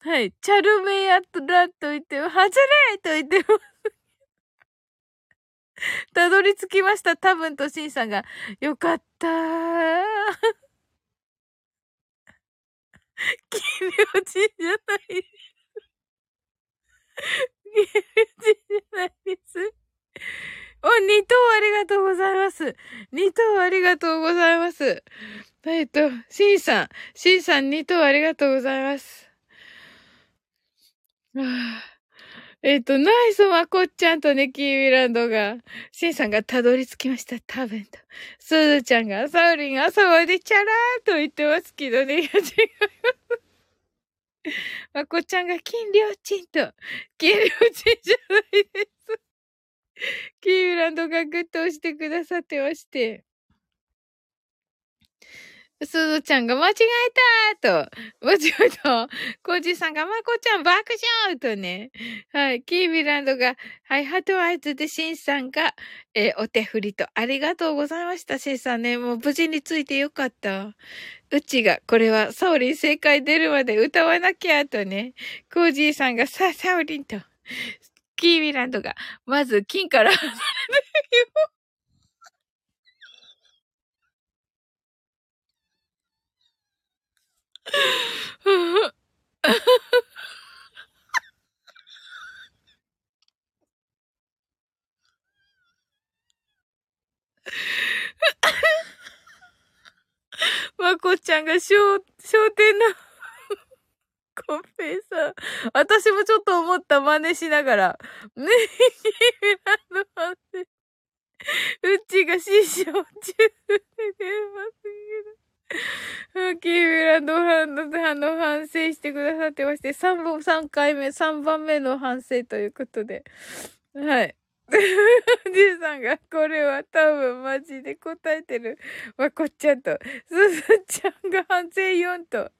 はい。チャルメヤとラと言って、外れと言ってます。たどり着きました。多分としんさんが。よかったー。君落ちじゃない。君落ちじゃないです。お、二等ありがとうございます。二等ありがとうございます。えっと、しんさん、しんさん二等ありがとうございます。えっ、と、ナイスまこっちゃんとね、キーミランドが、シンさんがたどり着きました、多分と。スズちゃんが、サウリン朝までチャラーと言ってますけどね、いや違います。まこちゃんが金良鎮と、金良鎮じゃないです。キーウィランドがグッと押してくださってまして。すずちゃんが間違えたと、間違えた。コージさんがまこちゃん爆笑とね。はい。キービランドが、はい、ハトアイズでシンさんが、えー、お手振りと、ありがとうございました、シンさんね。もう無事についてよかった。うちが、これは、サオリン正解出るまで歌わなきゃとね。コージーさんが、さあ、サオリンと。キービランドが、まず、金から離れないよ。まこちゃんが商、商店のコンペイさん。私もちょっと思った真似しながら。ねえ、キラの反省。うちが師匠中で出ますけど。キーミラの反の反省してくださってまして、3本、3回目、3番目の反省ということで。はい。おじいさんが、これは多分マジで答えてる。まこっちゃんと、すずちゃんが反省4と、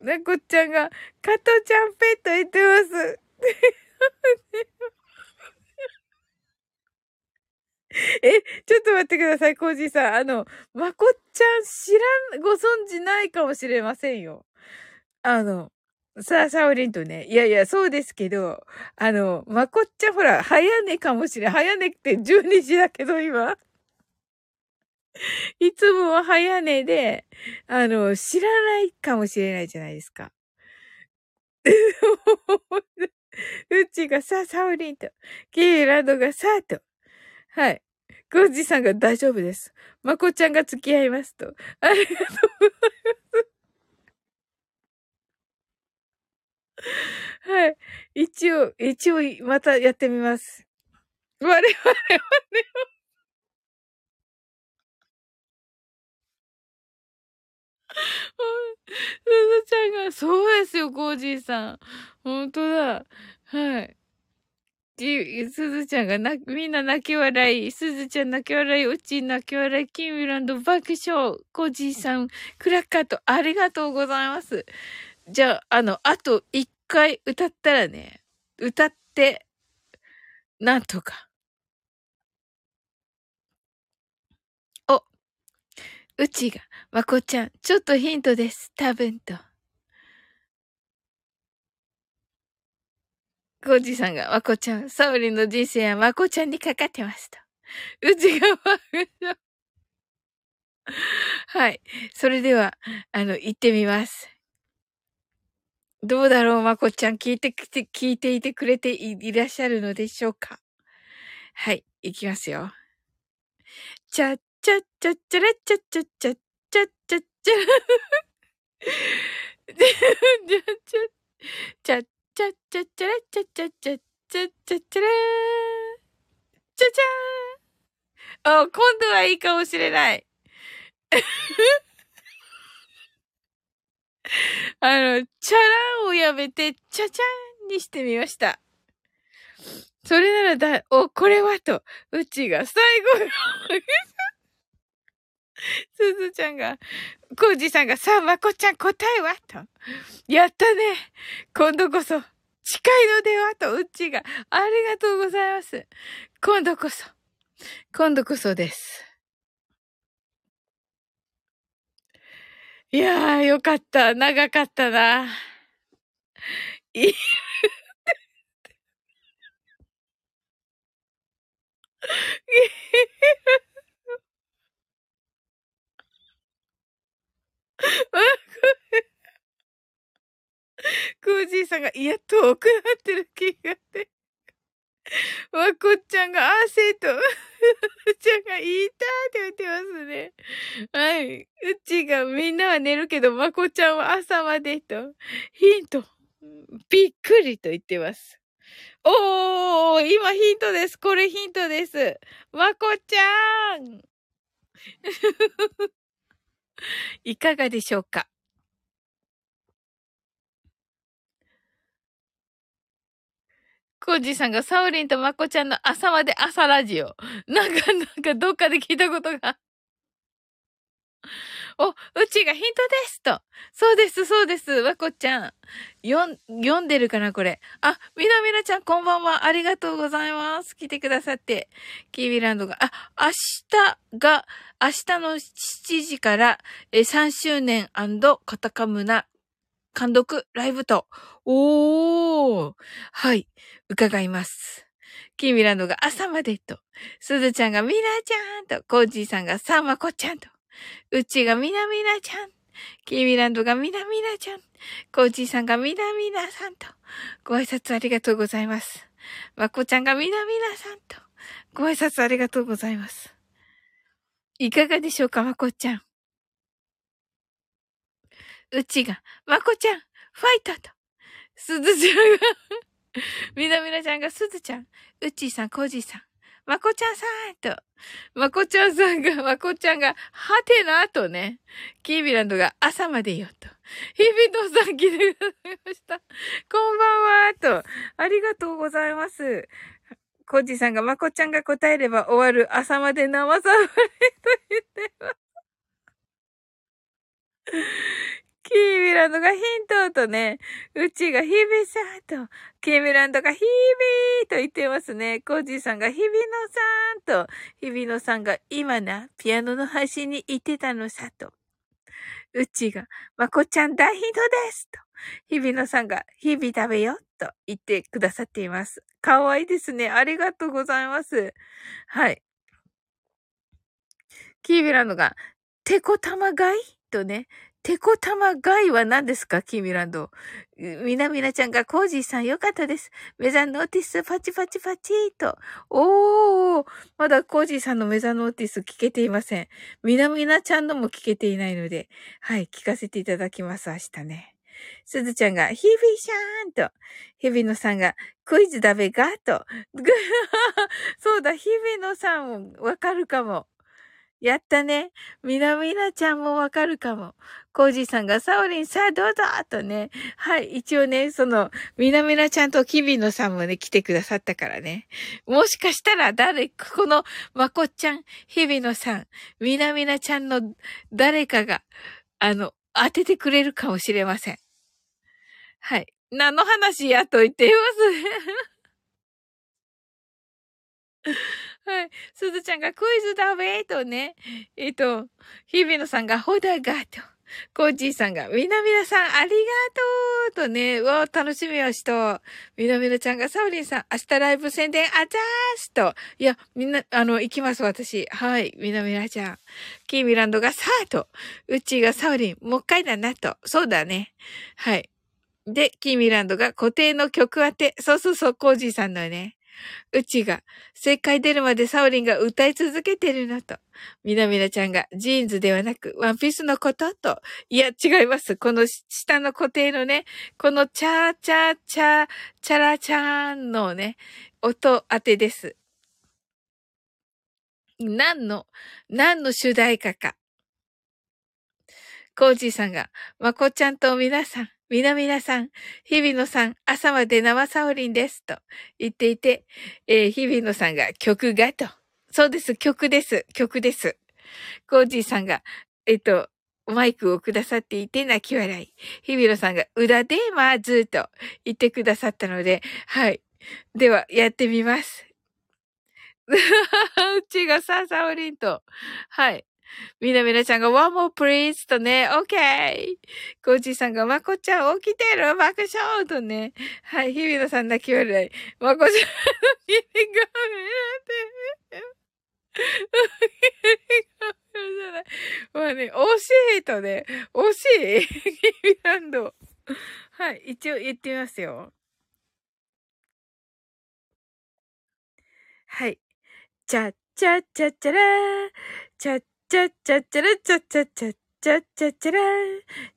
なこっちゃんが、加藤ちゃんペット言ってます。え、ちょっと待ってください、コージーさん。あの、まこっちゃん知らん、ご存知ないかもしれませんよ。あの、さあ、サオリンとね。いやいや、そうですけど、あの、まこっちゃんほら、早寝かもしれん。早寝って12時だけど、今。いつもは早寝で、あの、知らないかもしれないじゃないですか。うちがさ、サオリンと、キーランドがさ、と。はい。コージさんが大丈夫です。まこちゃんが付き合いますと。ありがとうございます。はい。一応、一応、またやってみます。我々はね、すずちゃんが、そうですよ、コージーさん。ほんとだ。はい。じ、すずちゃんがな、みんな泣き笑い。すずちゃん泣き笑い。うち泣き笑い。キンミランド爆笑。コージーさん、クラッカーとありがとうございます。じゃあ、あの、あと一回歌ったらね、歌って、なんとか。お、うちが、まこちゃん、ちょっとヒントです。多分と。コージさんが、まこちゃん、サウリンの人生はまこちゃんにかかってますと。うちが、ま はい。それでは、あの、行ってみます。どうだろう、まこちゃん。聞いてきて、聞いていてくれていらっしゃるのでしょうか？はい、いきますよ。ちゃっちゃっちゃっちゃらちゃっちゃっちゃっちゃっちゃっちゃ。ちゃちゃちゃちゃちゃちゃらちゃちゃちゃちゃちゃちゃらちゃちゃー。あ、今度はいいかもしれない。あの、チャラをやめて、チャチャンにしてみました。それならだ、お、これはと、うちが最後の すずちゃんが、コウジさんが、さあ、まこちゃん答えは？と。やったね。今度こそ、近いのでは？と、うちが、ありがとうございます。今度こそ、今度こそです。いやー、よかった。長かったな。い コージーさんが、いや、遠くなってる気がして。わこっちゃんが、あーせーと、うちゃんが、いたーって言ってますね。はい。うちが、みんなは寝るけど、まこちゃんは朝までと、ヒント、びっくりと言ってます。おー今ヒントです。これヒントです。まこちゃんいかがでしょうか？コージさんがサおリンとマコちゃんの朝まで朝ラジオ。なんか、なんか、どっかで聞いたことが。お、うちがヒントですと。そうです、そうです。わこちゃん。よん、読んでるかなこれ。あ、みなみなちゃんこんばんは。ありがとうございます。来てくださって。キービランドが、あ、明日が、明日の7時から、え、3周年カタカムナ、監督ライブと。おー。はい。伺います。キーミランドが朝までと。すずちゃんがみなちゃんと。コージーさんがさまこちゃんと。うちがみなみなちゃん。キーミランドがみなみなちゃん。コージーさんがみなみなさんと。ご挨拶ありがとうございます。まこちゃんがみなみなさんと。ご挨拶ありがとうございます。いかがでしょうか、まこちゃん。うちが、まこちゃん、ファイトと。すずちゃんが みなみなちゃんがすずちゃん、うちーさん、こうじーさん、まこちゃんさんと、まこちゃんさんが、まこちゃんが、はてなとね、キービランドが朝までよと。日々のさん来てくださいました。こんばんはと。ありがとうございます。コージさんが、まこちゃんが答えれば終わる朝まで生さわりと言ってます。キーミランドがヒントとね、うちがヒビさんと、キーミランドがヒビーと言ってますね。コージーさんがヒビノさんと、ヒビノさんが今な、ピアノの配信に行ってたのさと。うちが、まこちゃん大ヒントですと。日比野さんが、日々食べよと言ってくださっています。かわいいですね。ありがとうございます。はい。キービランドが、てこたまがい？とね、てこたまガイは何ですか？キーミランド。みなみなちゃんがコージーさんよかったです。メザノーティスパチパチパチーと。おーまだコージーさんのメザノーティス聞けていません。みなみなちゃんのも聞けていないので、はい、聞かせていただきます、明日ね。すずちゃんが、ヒビシャーンと、日比野さんが、クイズだべがと。そうだ、日比野さんもわかるかも。やったね。みなみなちゃんもわかるかも。コージさんがサオリンさあどうぞとね。はい。一応ね、その、みなみなちゃんとキビノさんもね、来てくださったからね。もしかしたら誰、このまこっちゃん、日比野さん、みなみなちゃんの誰かが、あの、当ててくれるかもしれません。はい。何の話やと言っています。はい。すずちゃんがクイズだべとね。えっ、と、日比野さんがほだがと。コージーさんが、みなみなさんありがとうとね、わ楽しみをしと。みなみなちゃんが、サウリンさん、明日ライブ宣伝あざーすと。いや、みんな、あの、行きます、私。はい、みなみなちゃん。キーミランドが、さーと。うちがサウリン、もう一回だなと。そうだね。はい。で、キーミランドが固定の曲当て。そうそうそう、コージーさんのね。うちが、正解出るまでサオリンが歌い続けてるのと、みなみなちゃんがジーンズではなくワンピースのことと、いや、違います。この下の固定のね、このチャーチャーチャー、チャラチャーンのね、音当てです。何の、何の主題歌か。コージーさんが、まこちゃんと皆さん、みなみなさん、日比野さん、朝まで生サオリンです。と言っていて、えー、日比野さんが曲がと。そうです、曲です、曲です。コージーさんが、えっと、マイクをくださっていて泣き笑い。日比野さんが裏でまずと言ってくださったので、はい。では、やってみます。うちがさ、サオリンと。はい。みなみなちゃんが one more please とね、OK! コーチーさんがまこちゃん起きてる爆笑とね。はい、日比野さん泣き笑い。まこちゃんの耳が見られて。まあね、惜しいとね、惜しい日比ランド。はい、一応言ってみますよ。はい。ちゃっちゃっちゃちゃらー。ちゃチャッチャッチャラチャッチャッチャッチャッチャチャラ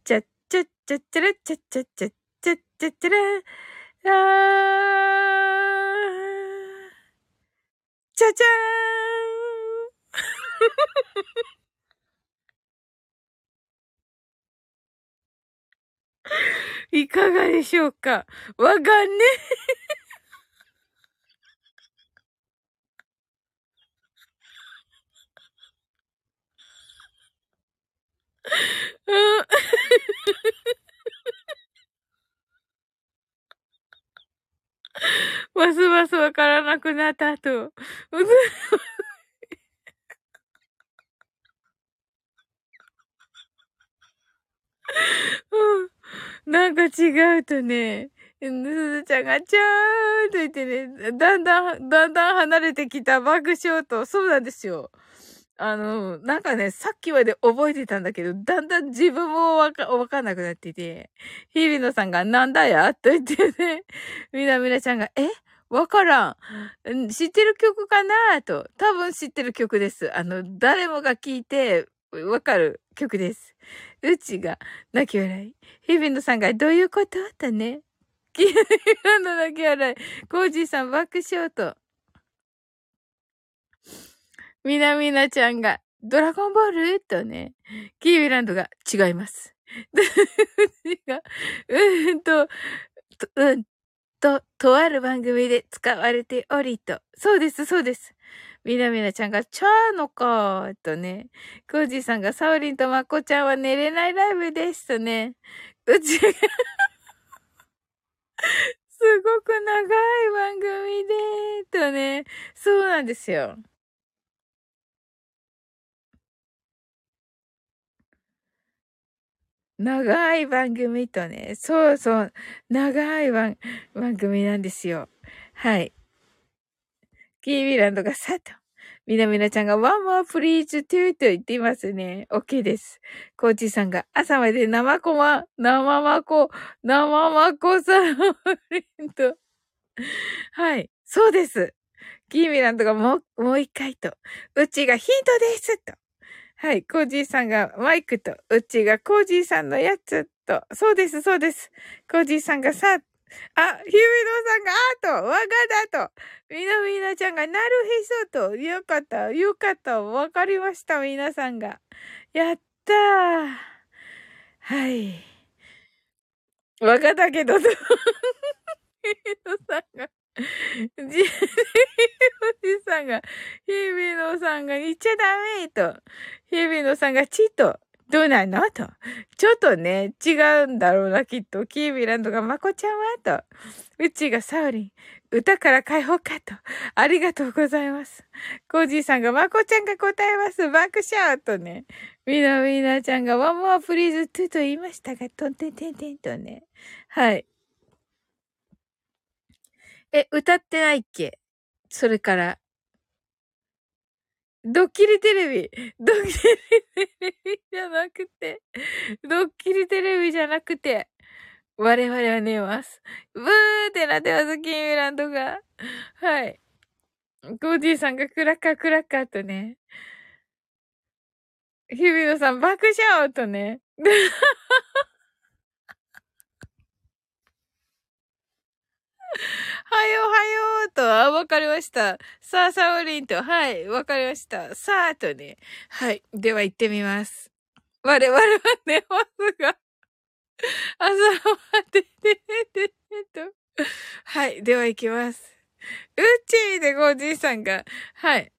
チャッチャッチャッチャラチャッチャッチャッチャッチャチャラあーチャチャーんいかがでしょうかわかんね ますますわからなくなった後。うず、うん、なんか違うとね、すずちゃんがちゃーんと言ってね、だんだん、だんだん離れてきた爆笑と、そうなんですよ。あの、なんかね、さっきまで覚えてたんだけど、だんだん自分もわか、わかんなくなってて、日比野さんがなんだや？と言ってね、みなみなちゃんが、え？わからん。知ってる曲かな？と。多分知ってる曲です。あの、誰もが聴いて、わかる曲です。うちが、泣き笑い。日比野さんが、どういうこと？とね。キーランド泣き笑い。コージーさん爆笑と。みなみなちゃんが、ドラゴンボール？とね、キーウィランドが違います。が、うんと、うんと、とある番組で使われておりと。そうです、そうです。みなみなちゃんが、ちゃーのかーとね。コージさんが、サオリンとマコちゃんは寝れないライブですとね。うちがすごく長い番組で、とね。そうなんですよ。長い番組とね、そうそう、長い番番組なんですよ。はい。キービランドがさっと。みなみなちゃんが One more please too と言っていますね。OK です。コーチさんが朝まで生コマ、生マコ、生マコさんと。はい。そうです。キーミランドがもう、もう一回と。うちがヒントですと。はい。コージーさんがマイクと、うちがコージーさんのやつと。そうです、そうです。コージーさんがさ、あ、ひゅういのさんが、あと、わがだと、みなみなちゃんが、なるへそと、よかった、よかった、わかりました、みなさんが。やった。ー。はい。わかった。けど、ひゅういのさんが、じ、ひじさんが、ひびのさんが、言っちゃダメと、ひびのさんが、ちと、どうなのと。ちょっとね、違うんだろうな、きっと。キービランドがまこちゃんはと。うちがサウリン。歌から解放かと。ありがとうございます。コージーさんがまこちゃんが答えます。爆笑とね。みなみなちゃんがワンモアプリーズトゥと言いましたが、とんてんてんてんとね。はい。え、歌ってないっけ？それから。ドッキリテレビ。ドッキリテレビじゃなくて。ドッキリテレビじゃなくて。我々は寝ます。ブーってなってます、キーミランドが。はい。コージーさんがクラッカークラッカーとね。日比野さん爆笑とね。はよはよーと、あ、わかりました。さあ、サオリンと、はい、わかりました。さあ、とね。はい。では行ってみます。我々は寝ますが、朝まで寝てと。はい。では行きます。うちーでごじいさんが、はい。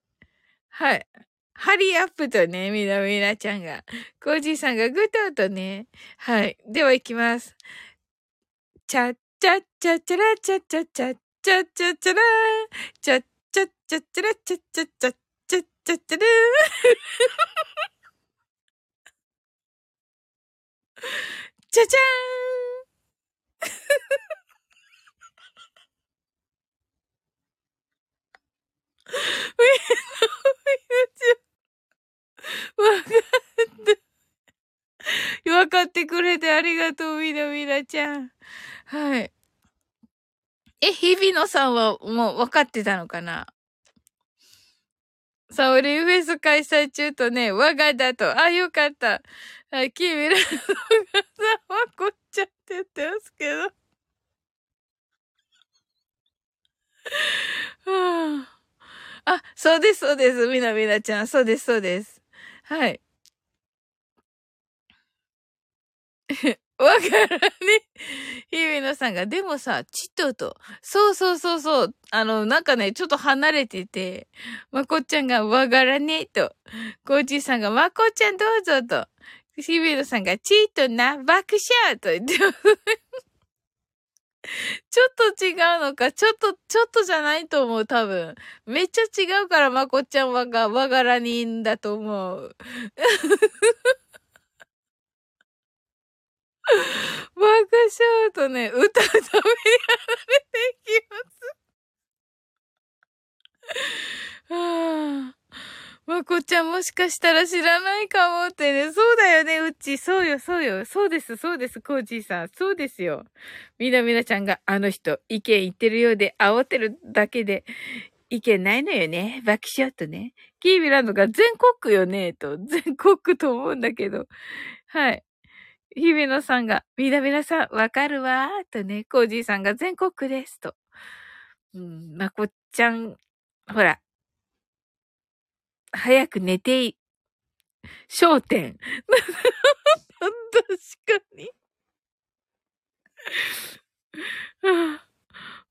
はい。 Hurry up とね、みなみなちゃんが。ごじいさんがグッドとね。はい。では行きます。チャッチャチャチャラチャチャチャチャチャチャラチャチャチャチャラチャチャチャチャチャチャラチャチャーンわかった。わかってくれてありがとう、みなみなちゃん。はい。え、日比野さんはもう分かってたのかな？サオリンフェス開催中とね、我がだと。あ、よかった。はい、キーミラのがさ、わこっちゃって言ってますけど。はあ、あ、そうです、そうです。みなみなちゃん。そうです、そうです。はい。わからね。日比野さんが、でもさ、ちっとと、そうそうそうそう、あの、なんかね、ちょっと離れてて、まこっちゃんが、わからねえと、コーチさんが、まこっちゃんどうぞと、日比野さんが、ちっとな、爆笑と言って。ちょっと違うのか、ちょっと、ちょっとじゃないと思う、多分。めっちゃ違うから、まこっちゃんはが、わがらにいんだと思う。爆笑とね、歌うためにやられていきます。はあ。まこちゃんもしかしたら知らないかもってね。そうだよね、うち。そうよ、そうよ。そうです、そうです、コージーさん。そうですよ。みなみなちゃんがあの人、意見言ってるようで、煽ってるだけで、意見ないのよね。爆笑とね。キービランドが全国よね、と。全国と思うんだけど。はい。日比野さんが、みなみなさん、わかるわー、とね。コージーさんが全国です、と。うん、まこっちゃん、ほら、早く寝てい、焦点。確かに。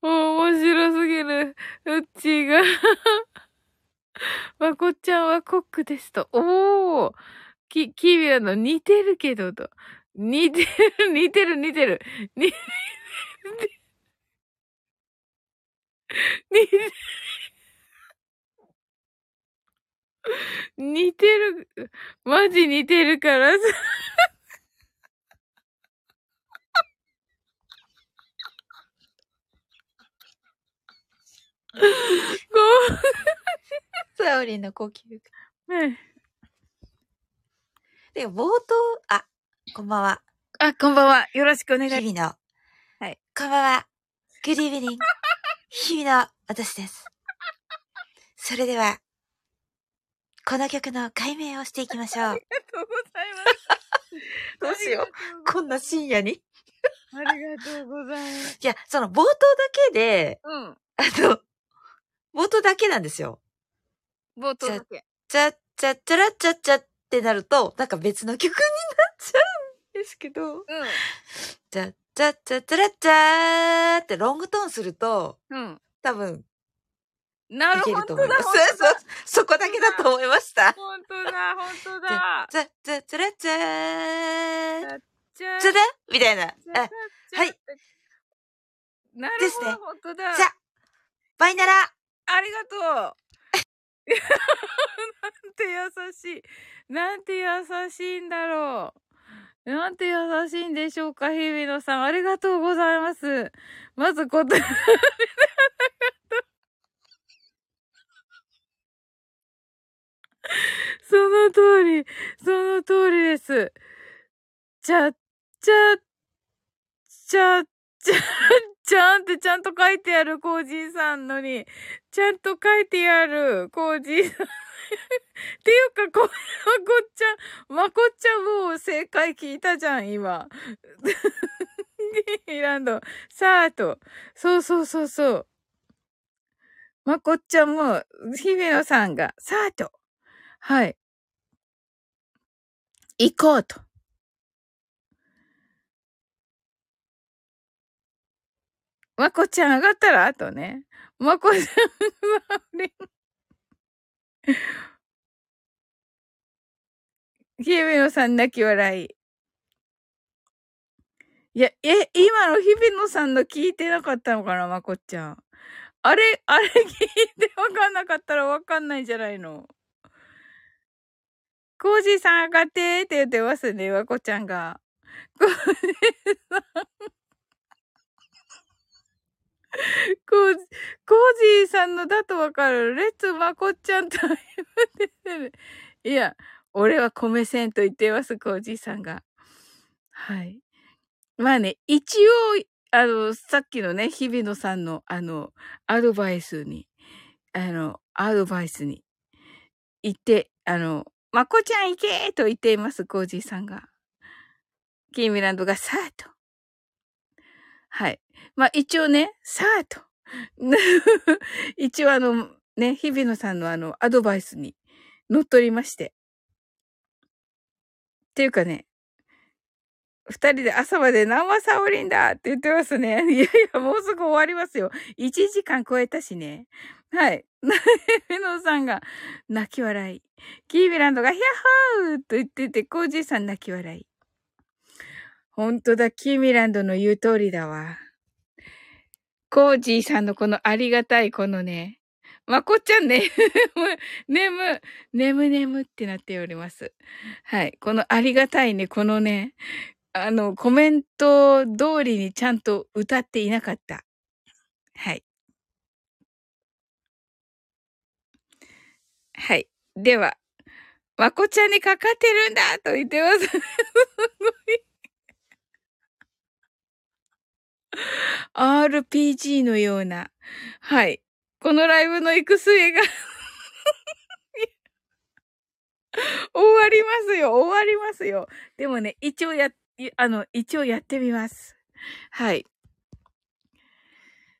面白すぎる。うちが まこっちゃんはコックですと。おーき、キビラの似てるけどと。似てる、似てる、似てる。似てる。似てる。似てる。マジ似てるからさ。ごサオリンの呼吸が。はい。で、冒頭、あ、こんばんは。あ、こんばんは。よろしくお願いします。日々の。はい。こんばんは。グリーブニング。日々の私です。それでは、この曲の解明をしていきましょう。ありがとうございます。どうしよう。こんな深夜に？ありがとうございます。いや、その冒頭だけで、うん。あの、冒頭だけなんですよ。冒頭だけ。ちゃ、ちゃ、ちゃらちゃちゃってなると、なんか別の曲になっちゃうんですけど。うん。ちゃ、ちゃ、ちゃ、ちゃらちゃーってロングトーンすると、うん。多分、なるほど。そうそう。そこだけだと思いました。本当だ、本当だ。ざ、ざ、ざらちゃー。ざだみたいな。あ、はい。なるほど。ね、本当だ。じゃ、バイなら。ありがとう。なんて優しい。なんて優しいんだろう。なんて優しいんでしょうか、日比野さん。ありがとうございます。まず答えその通り、その通りです。ちゃっ、ちゃ、ちゃ、ちゃ、ちゃんってちゃんと書いてあるコージーさんのに、ちゃんと書いてあるコージーさん。っていうか、こ、まこっちゃん、まこっちゃんもう正解聞いたじゃん、今。ディーランド、さーと。そうそうそうそう。まこっちゃんも、ひめのさんが、さーと。はい。行こうと。まこちゃん上がったら？あとね。まこちゃん、ひめのさん泣き笑い。いや、え、今の日比野さんの聞いてなかったのかな、まこちゃん。あれ、あれ聞いてわかんなかったらわかんないんじゃないのコージーさん上がってって言ってますね、わこちゃんが。コージーさん。コージ、コージーさんのだとわかる。レッツまこちゃんと言ってる。いや、俺は米せんと言ってます、コージーさんが。はい。まあね、一応、あの、さっきのね、日比野さんの、あの、アドバイスに、あの、アドバイスに言って、あの、まこちゃん行けと言っています、コージーさんが。キーミランドがさーと。はい。まあ一応ね、さーと。一応あの、ね、日比野さんのあの、アドバイスに乗っ取りまして。っていうかね、二人で朝まで生サオリンだって言ってますね。いやいや、もうすぐ終わりますよ。一時間超えたしね。はい。メノさんが泣き笑い。キービランドがヒャッハーと言ってて、コージーさん泣き笑い。ほんとだ、キーミランドの言う通りだわ。コージーさんのこのありがたいこのね、まこっちゃんね、眠、眠眠ってなっております。はい。このありがたいね、このね、あの、コメント通りにちゃんと歌っていなかった。はい。はい。では、まこちゃんにかかってるんだと言ってます。すごい。RPG のような。はい。このライブの行く末が 終わりますよ。終わりますよ。でもね、一応や、あの、一応やってみます。はい。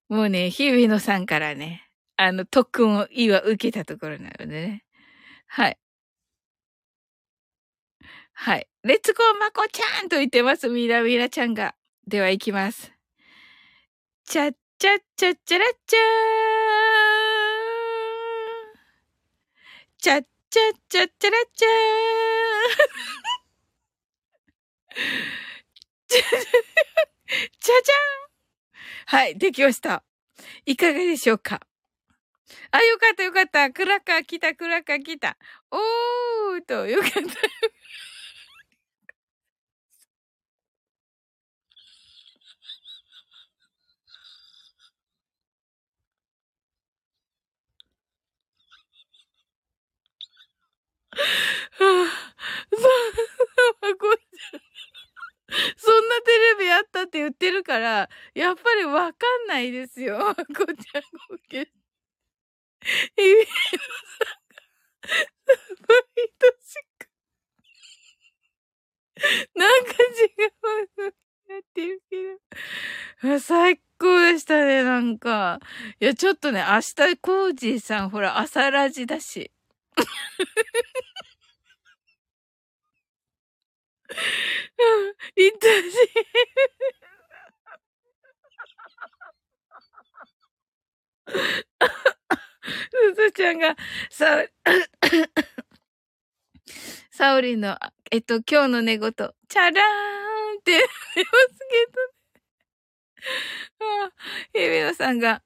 もうね、日比野さんからね、あの、特訓をいは受けたところなのでね。はい。はい。レッツゴーまこちゃんと言ってます。みなみなちゃんが。では行きます。ちゃっちゃっちゃっちゃらっちゃーちゃっちゃっちゃっちゃらっちゃーじゃじゃんはい、できました。いかがでしょうかあ、よかったよかった。クラッカー来た、クラッカー来た。おーと、よかった。そんなテレビあったって言ってるから、やっぱりわかんないですよ。こちゃんごけ。エビさんが、すごい年か。なんか違う。やってるけど。最高でしたね、なんか。いや、ちょっとね、明日コージーさん、ほら、朝ラジだし。いたし。すずちゃんが、さ、サオリンの、えっと、今日の寝言、チャラーンって言いますけどね。あ、ヘビノさんが、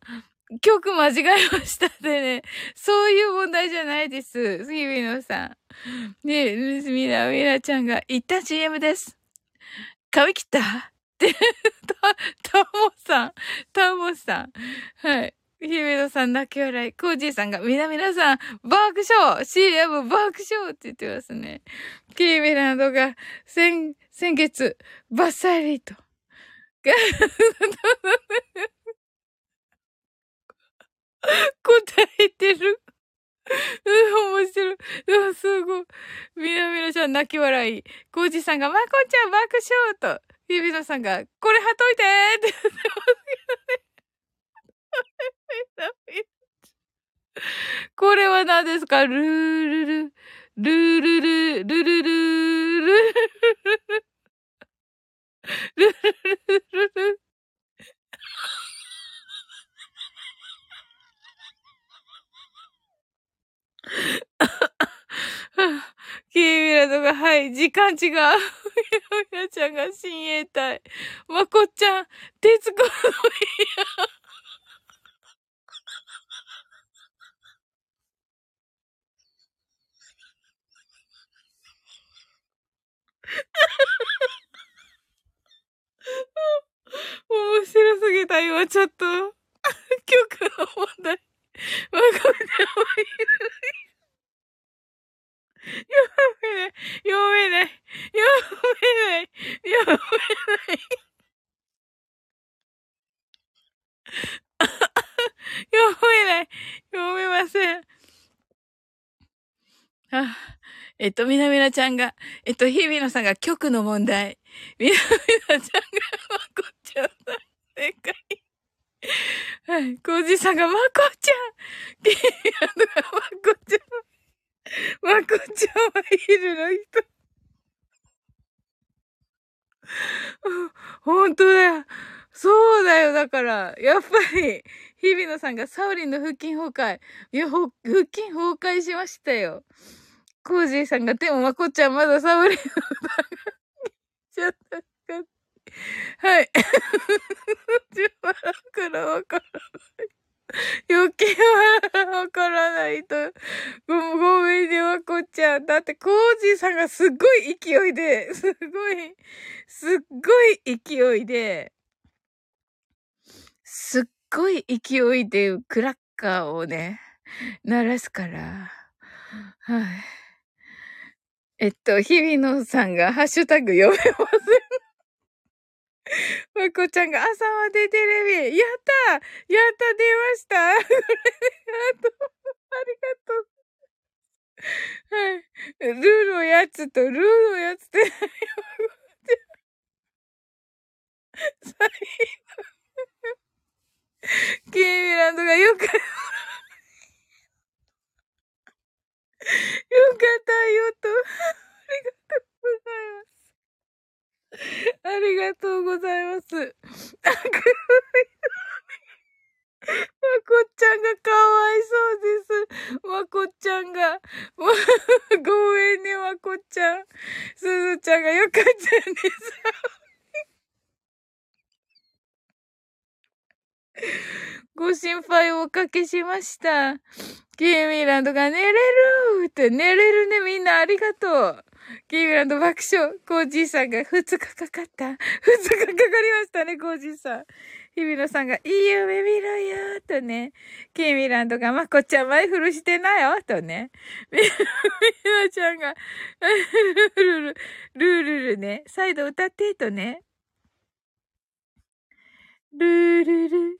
曲間違えましたってね。そういう問題じゃないです。日比野さん。ねえ、みな、みなちゃんが、言った CM です。髪切った？って、た、たもさん、たもさん。はい。ひめのさん泣き笑い。コージーさんが、みなみなさん、爆笑 !CM 爆笑って言ってますね。キーミランドが、先、先月、バッサリと。答えてる。うん、面白い。うん、すごい。みなみなちゃん泣き笑い。コージさんが、まこちゃん爆笑と。ゆびのさんが、これ貼っといてって言ってますけどね。これは何ですか？ルールル、ルールル、ルルル、ルルルル、ルルルル、キーミラとか、はい、時間違う。みなみなちゃんが親衛隊。まこっちゃん、徹子の部屋。面白すぎた、今ちょっと。曲の問題。まこちゃんはいる。読めない。読めない。読めない。読めない。読めない。読めません。あ、えっと、みなみなちゃんが、えっと、日比野さんが曲の問題。みなみなちゃんが、まこちゃんだ。正解。はい。コージさんが、まこちゃんキーヤンが、まこちゃん。まこちゃんはヒルの？人。本当だよ。そうだよ。だから、やっぱり、日比野さんがサウリンの腹筋崩壊。いや、腹筋崩壊しましたよ。コージーさんが、でもまこちゃんまだサウリンの歌が、ちゃったかはい。ちょ、笑からわからない。余計はわからないと。ご、ごめんね、わこちゃん。だって、コージーさんがすっごい勢いで、すっごい、すっごい勢いで、すっごい勢いでクラッカーをね、鳴らすから。はい。えっと、日々野さんがハッシュタグ読めません。まこちゃんが朝までテレビ。やったやった出ました ありがとう。はい。ルーのやつと、ルーのやつって何よ、最後。ケイミランドがよく、よかったよと、ありがとうございます。ありがとうございます。わまこちゃんがかわいそうです。まこちゃんが。ごめんね、まこちゃん。すずちゃんがよかったです。ご心配をおかけしました。キーミーランドが寝れるって寝れるね、みんなありがとう。キーミーランド爆笑。コージーさんが2日かかった。2日かかりましたね、コージーさん。日比野さんが、いい夢見ろよとね。キーミーランドが、まこちゃん前フルしてなよとね。み、ーなちゃんが、ルルル、ルルルね。再度歌ってとね。ルールル、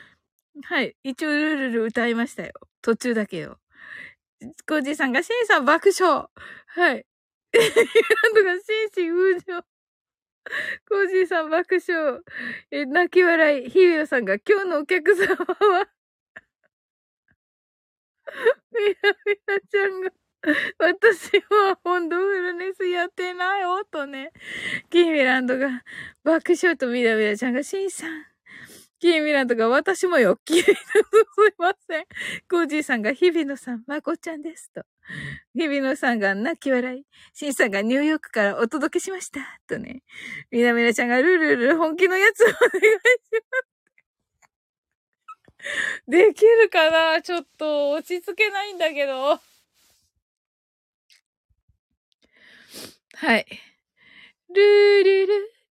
はい。一応ルルル歌いましたよ。途中だけど。コージーさんが、シンさん爆笑はい。え なんとか、シンシン風情。コージーさん爆笑。え、泣き笑い。ヒビオさんが、今日のお客様は？みなみなちゃんが私は本当フルネスやってないよ、とね。キーミランドが、爆笑とみなみなちゃんが、シンさん。キーミランとか、私もよっきり。すいません。コージーさんが、日比野さん、まこちゃんです。と。日比野さんが、泣き笑い。シンさんが、ニューヨークからお届けしました。とね。みなみなちゃんが、ルルル、本気のやつお願いします。できるかな？ちょっと、落ち着けないんだけど。はい。ルールル。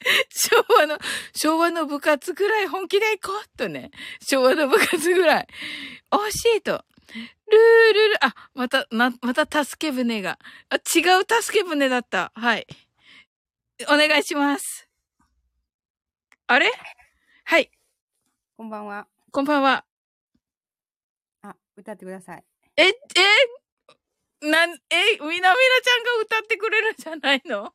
昭和の、昭和の部活ぐらい本気で行こうとね。昭和の部活ぐらい。惜しいと。ルールル、あ、また、ま、また助け舟が。あ、違う助け舟だった。はい。お願いします。あれ？はい。こんばんは。こんばんは。あ、歌ってください。え、え、なん、え、みなみなちゃんが歌ってくれるんじゃないの？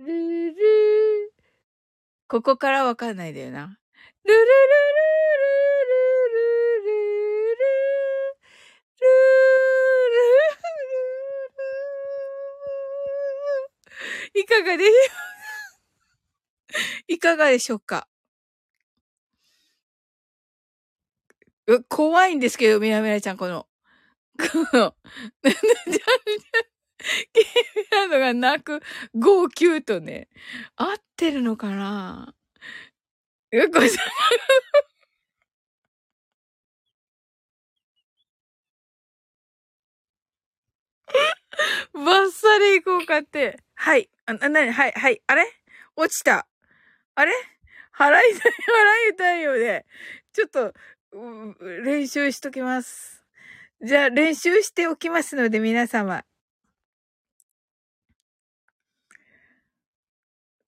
ルルここからわかんないだよな。ルルルルルルルルルルルルいかがでしょうかいかがでしょうか怖いんですけど、みなみなちゃん、この。この、キーミランドが泣く号泣とね、合ってるのかな？うこちゃん。バッサリ行こうかって。はい。あ、な、なに、はい、はい。あれ？落ちた。あれ？払いたい、払いたいよね。ちょっと、う練習しときます。じゃあ、練習しておきますので、皆様。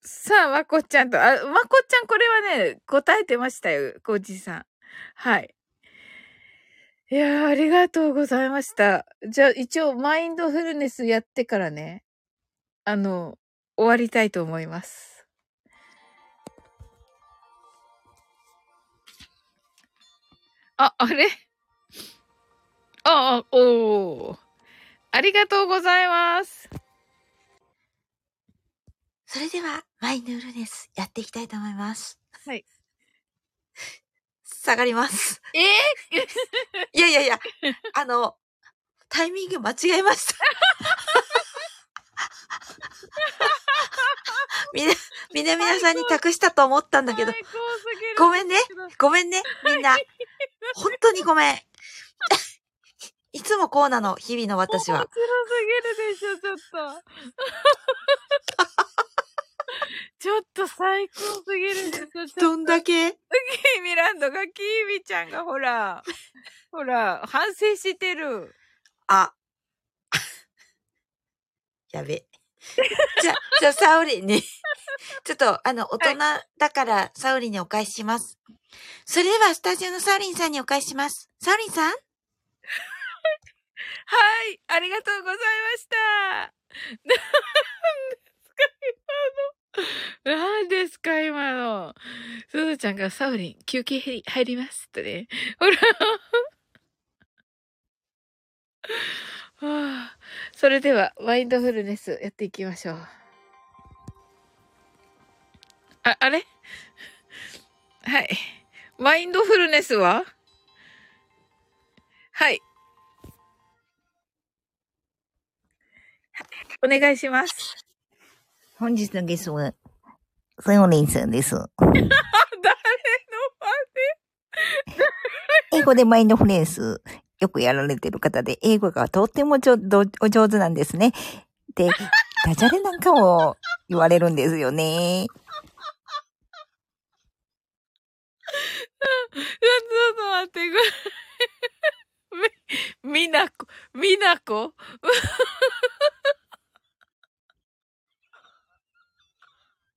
さあ、まこちゃんと、あ、まこちゃん、これはね、答えてましたよ、コージさん。はい。いやー、ありがとうございました。じゃあ、一応、マインドフルネスやってからね、あの、終わりたいと思います。あ、あれ？あ、あ、おー。ありがとうございます。それでは、マインドフルネスやっていきたいと思います。はい。下がります。え いやいやいや、あの、タイミング間違えました。みな、みなみなさんに託したと思ったんだけど、ごめんね。ごめんね、みんな。本当にごめん。いつもこうなの、日々の私は面。白すぎるでしょ、ちょっと。ちょっと最高すぎるでしょ、ちょっと。どんだけ？キーミランドが、キーミちゃんがほら、ほら、反省してる。あ。やべ。じゃ、じゃあ、サウリンに、ちょっと、あの、大人だから、サウリンにお返しします。それでは、スタジオのサウリンさんにお返しします。サウリンさん？はい、ありがとうございました。何ですか、今の。何ですか、今の。すずちゃんがサウリン、休憩入り入りますってね。ほら。はあ、それでは、マインドフルネスやっていきましょう。あ、あれ？はい。マインドフルネスは？はい。お願いします。本日のゲストは、ソヨリンさんです。あ、誰の英語でマインドフルネス、よくやられてる方で、英語がとってもちょどお上手なんですね。で、ダジャレなんかも言われるんですよね。ちょっと待って、これ。み、みなこ、みなこ？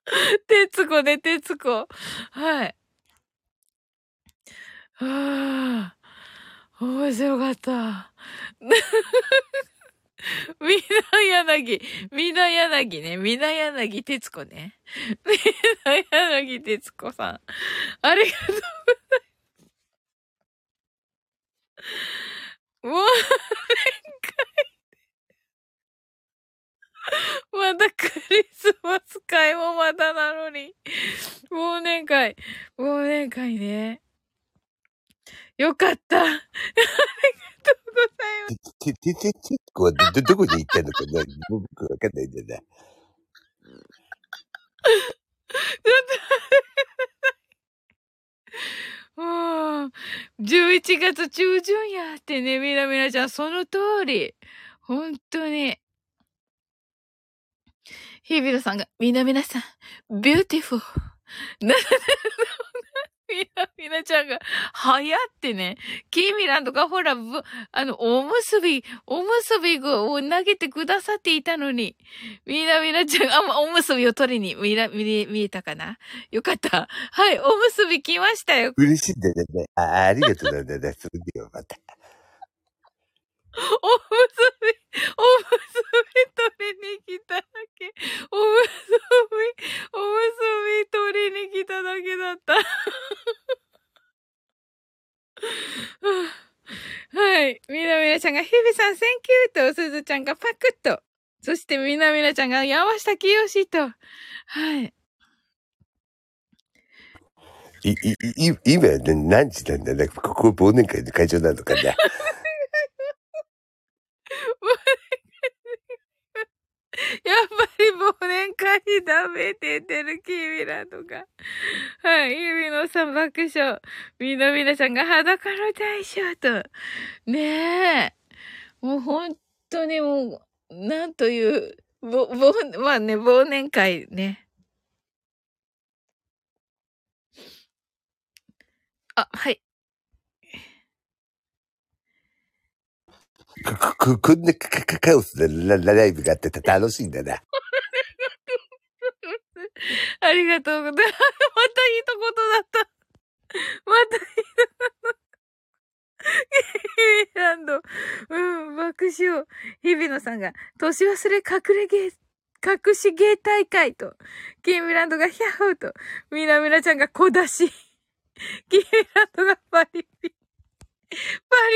てつこね、てつこ。はい。はあ、面白かった。みな柳、みな柳ね、みな柳徹子ね。みな柳徹子さん。ありがとうございます。もう、まだクリスマス会もまだなのに。忘年会、忘年会ね。よかった。ありがとうございます。て、て、て、て、てこはど、どこで行ったのかな僕わかんないんだよな。ちょっと、もう、11月中旬やってね、みなみなちゃん、その通り。本当に。日比野さんが、みなみなさん、ビューティフォー。な、みなみなちゃんが、早ってね、キーミランドがほら、あの、おむすび、おむすびを投げてくださっていたのに、みなみなちゃん、あ、まおむすびを取りに、見ら、見え、見えたかなよかった。はい、おむすび来ましたよ。嬉しいんだよね。あ、ありがとうだな。それではまた。おむすび、おむすび取りに来ただけ。おむすび、おむすび取りに来ただけだった。はい。みなみなちゃんが、ひびさん、 thank you と、すずちゃんがパクッと。そして、みなみなちゃんが、山下清と。はい。い、い、い、今ね、何時なんだね？ここ忘年会の会場なのかな。やっぱり忘年会にダメって言ってるキーミラとか。はい。ゆみのさん爆笑。みなみなさんが裸の大将と。ねえ。もう本当にもう、なんという、ぼ、ぼ、まあね、忘年会ね。あ、はい。こ、こ、こんなカカカオスなラライブがあってた楽しいんだな。ありがとうございます。また一言だった。また一言。ヒビランド。うん、爆笑。日比野さんが、年忘れ隠れゲー、隠し芸大会と、キンミランドがヒャホーと、みなみなちゃんが小出し。キンミランドがパリピ。パリ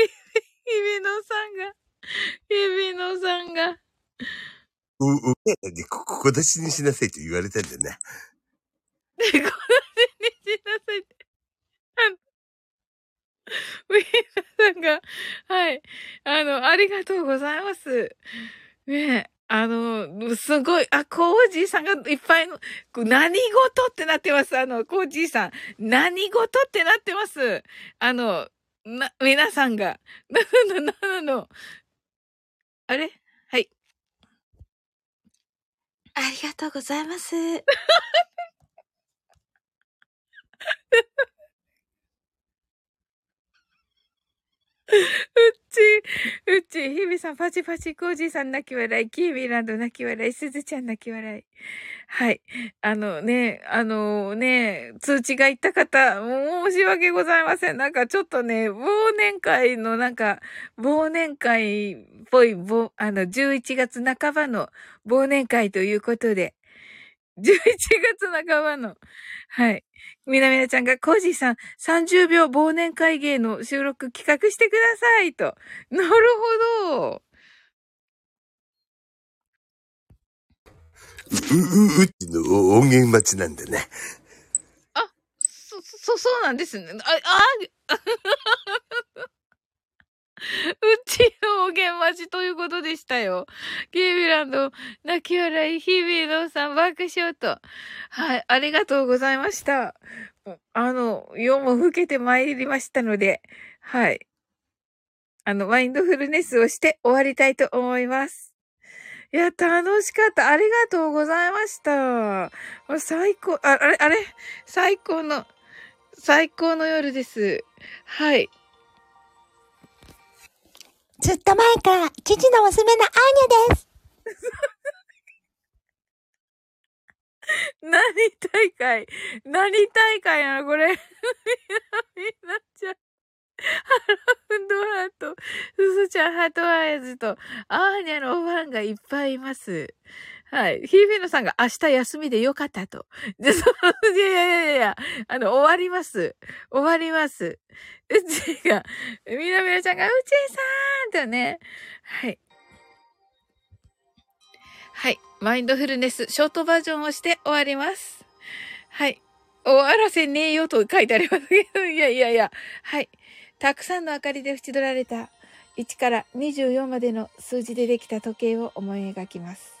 ピ。日比野さんが、日比野さんが、う、う、にこ、ここ出しにしなさいと言われたんだな。で、小出しにしなさいって。あの、ウィーナさんが、はい。あの、ありがとうございます。ねえ、あの、すごい、あ、コージーさんがいっぱいの、何事ってなってます。あの、コージーさん。何事ってなってます。あの、な、皆さんが。なの、なの、なの。あれ？はい。ありがとうございます。うっち、うっち、ひびさん、パチパチ、コージーさん泣き笑い、キービーランド泣き笑い、すずちゃん泣き笑い。はい。あのね、あのね、通知がいった方、申し訳ございません。なんかちょっとね、忘年会のなんか、忘年会っぽい、あの、11月半ばの忘年会ということで、11月半ばの、はい。みなみなちゃんが、コージーさん、30秒忘年会芸の収録企画してくださいと。なるほど。う、う、うちの音源待ちなんだね。そ、そ、そうなんですね。あ、あ、う うちのおげん待ちということでしたよ。ケイビランド、泣き笑い、日々のさん、爆笑と。はい、ありがとうございました。あの、夜も更けてまいりましたので、はい。あの、マインドフルネスをして終わりたいと思います。いや、楽しかった。ありがとうございました。最高、あ、あれ、あれ？最高の、最高の夜です。はい。ずっと前から、父の娘のアーニャです。何大会何大会なのこれ。みんなちゃん。ハロウンドハート、すずちゃんハートアイズと、アーニャのファンがいっぱいいます。はい。ヒーフィーノさんが明日休みでよかったと。いやいやいやいや、あの、終わります。終わります。うちが、みなみなちゃんが、うちさんとね。はい。はい。マインドフルネス、ショートバージョンをして終わります。はい。終わらせねえよと書いてありますけど、いやいやいや。はい。たくさんの明かりで縁取られた1から24までの数字でできた時計を思い描きます。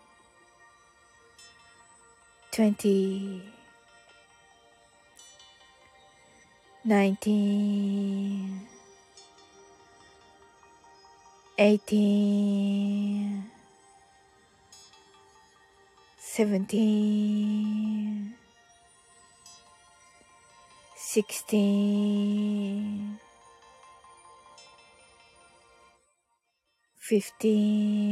20 19 eighteen, seventeen, sixteen, fifteen,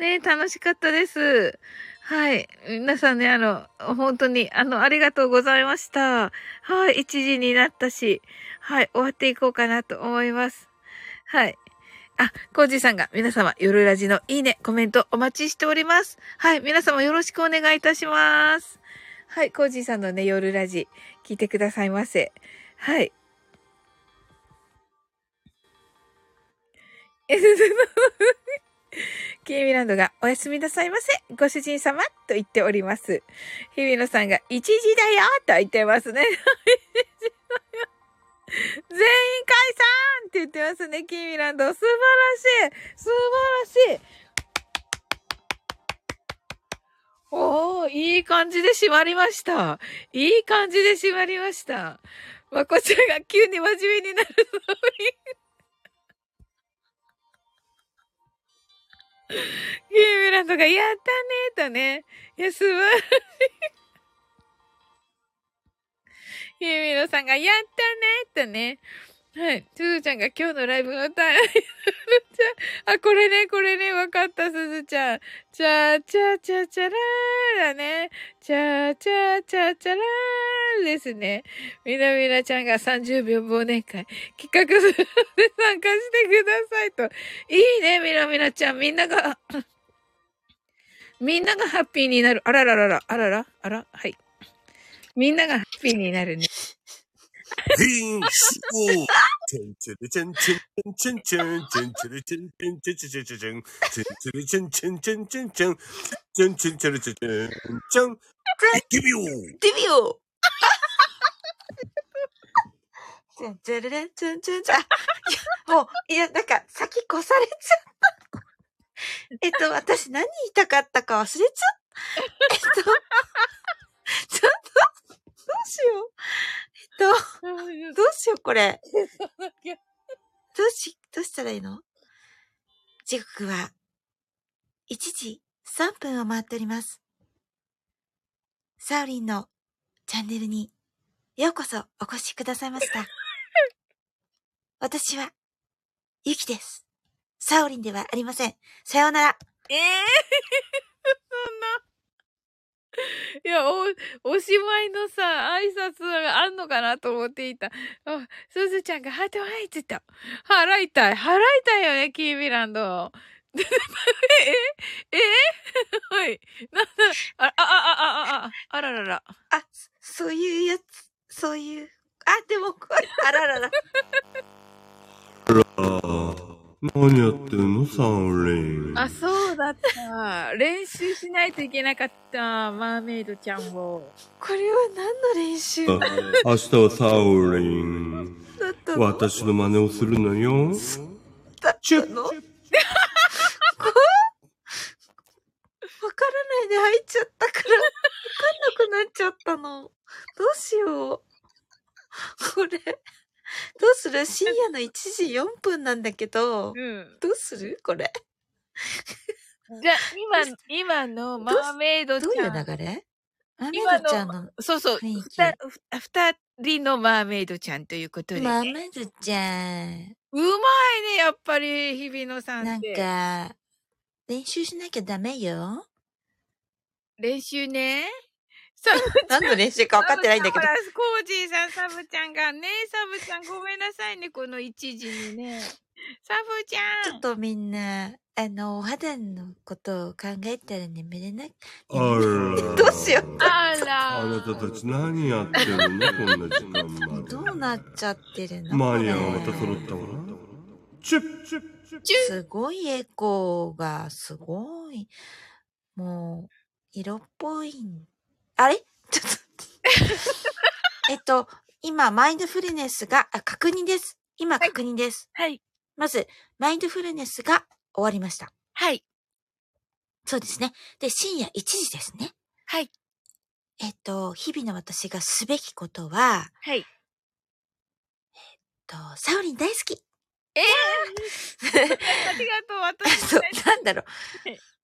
ね楽しかったです。はい。皆さんね、あの、本当に、あの、ありがとうございました。はい、1時になったし、はい、終わっていこうかなと思います。はい。あ、コージさんが皆様、夜ラジのいいね、コメントお待ちしております。はい、皆様よろしくお願いいたします。はい、コージさんのね、夜ラジ、聞いてくださいませ。はい。キーミランドがおやすみなさいませ。ご主人様と言っております。日比野さんが1時だよと言ってますね。全員解散って言ってますね、キーミランド。素晴らしい素晴らしいおー、いい感じで閉まりました。いい感じで閉まりました。まこちゃんが急に真面目になるのに。ゲーミランドが、やったねとね。いや、素晴らしい。キーミラさんが、やったねとね。はい。すずちゃんが今日のライブのタイム。あ、これね、これね、わかった、すずちゃん。チャーチャーチャーチャラーだね。チャーチャーチャーチャラーですね。みなみなちゃんが30秒忘年会企画するので参加してくださいと。いいね、みなみなちゃん。みんなが、みんながハッピーになる。あらららら、あらら、あら、はい。みんながハッピーになるね。変数チンチルチンチンチンチンチンチルチンチンチンチンチンチンチンチルチンチンチンチンチンチンチンチルチンチンチン行ってみようデビューチンチルレンチンチンチン。あいや、もう、いや、なんか、先越されちゃった。えっと、私何言いたかったか忘れちゃった。えっと、ちょっと、どうしよう。えっと、どうしよう、これ。どうし、どうしたらいいの？時刻は、1時3分を回っております。サウリンのチャンネルにようこそお越しくださいました。私は、ゆきです。サウリンではありません。さようなら。ええ そんな。いや、お、おしまいのさ、挨拶があんのかなと思っていた。あ、すずちゃんがハートハイツと。払いたい。払いたいよね、キービランド。えええ はい。なんだ、あ、あ、あ、あ、あ、あ、あららら。あ、そそういうやつ、そういう。あ、でもこれ、あららら。何やってんのサウリン。あ、そうだった。練習しないといけなかった。マーメイドちゃんを。これは何の練習？だ明日はサウリン。ったの？私の真似をするのよ。だったの？わからないで入っちゃったから、わかんなくなっちゃったの。どうしよう。これ、どうする？深夜の1時4分なんだけど、うん。どうする？これ。じゃあ、今、今のマーメイドちどういゃ。うん流れ？マメ今ドちゃんのそうそう。二人のマーメイドちゃんということで、ね。マメドちゃん。うまいね、やっぱり、日比野さんなん。か、練習しなきゃダメよ。練習ね。サブ何の練習か分かってないんだけどコージーさん、サブちゃんがね、サブちゃんごめんなさいね、この一時にね。サブちゃん。ちょっとみんな、あの、お肌のことを考えたら眠れなくあら。どうしよう。あら。あなたたち何やってるの？こんな時間まで。どうなっちゃってるの？マニアがまた揃ったわ。チュッチュッチュッすごいエコーが、すごい。もう、色っぽいん。あれ？ちょっと。えっと、今、マインドフルネスが、あ、確認です。今、はい確認です。はい。まず、マインドフルネスが終わりました。はい。そうですね。で、深夜1時ですね。はい。えっと、日々の私がすべきことは、はい。と、サウリン大好き。え ありがとう、私そう、なんだろう。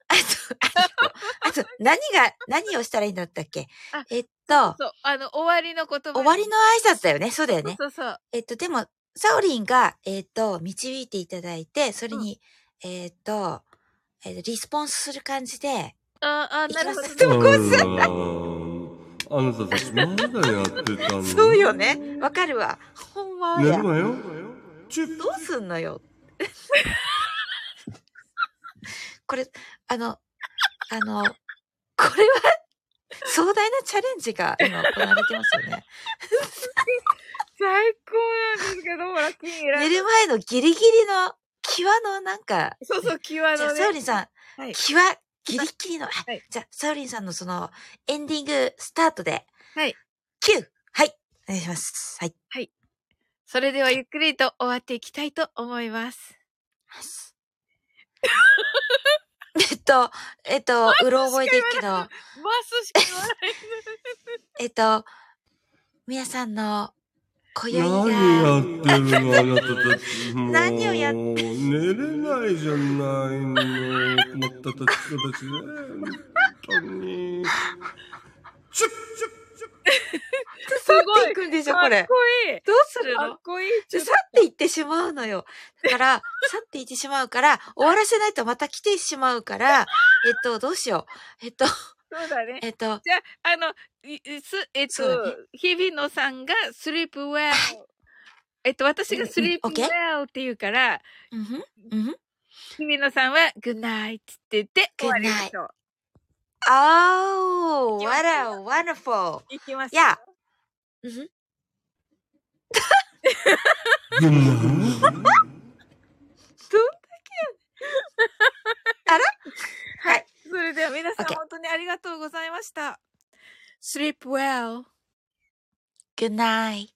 あと、あと、あと、何が、何をしたらいいんだったっけ？あえっと、そう、あの、終わりの言葉。終わりの挨拶だよね。そうだよね。そうそうそう。えっと、でも、サオリンが、えっと、導いていただいて、それに、えっと、えっと、リスポンスする感じで、ああ、なるほどね。いきますどこあなたたちまだやってたの？そうよね。わかるわ。ほんまや寝る。わよ。どうすんのよ。これ、あの、あの、これは、壮大なチャレンジが今行われてますよね。最高なんですけど、ほら、金選寝る前のギリギリの、際のなんか、そうそう、際じゃあ、のね。サウリンさん、はい。際、ギリギリの、はいはいじゃあ、サウリンさんのその、エンディングスタートで、はい。9! はい。お願いします。はい。それではゆっくりと終わっていきたいと思います。えっと、えっと、うろ覚えですけど、マスしか言わない。えっと、皆さんの、今宵何が、やってるのあなたたち。もう何をやっ寝れないじゃないの。困ったたちたちね。本当に。チュッチュッ すごい。去っていくんでしょ、これかっ。こいい。どうするの？かっこいい。じゃ、去っていってしまうのよ。だから、去っていってしまうから、終わらせないとまた来てしまうから、えっと、どうしよう。えっと、そうだね。えっと、じゃあ、あの、す、えっと、日比野さんが sleep well。えっと、私がうんうん sleep OK well って言うから、うんうん。日比野さんは good night って言って終わりましょう。Oh, what よ a wonderful. いきます。いや。うんふん。はい。それでは皆さん本当にありがとうございました。sleep well. Good night.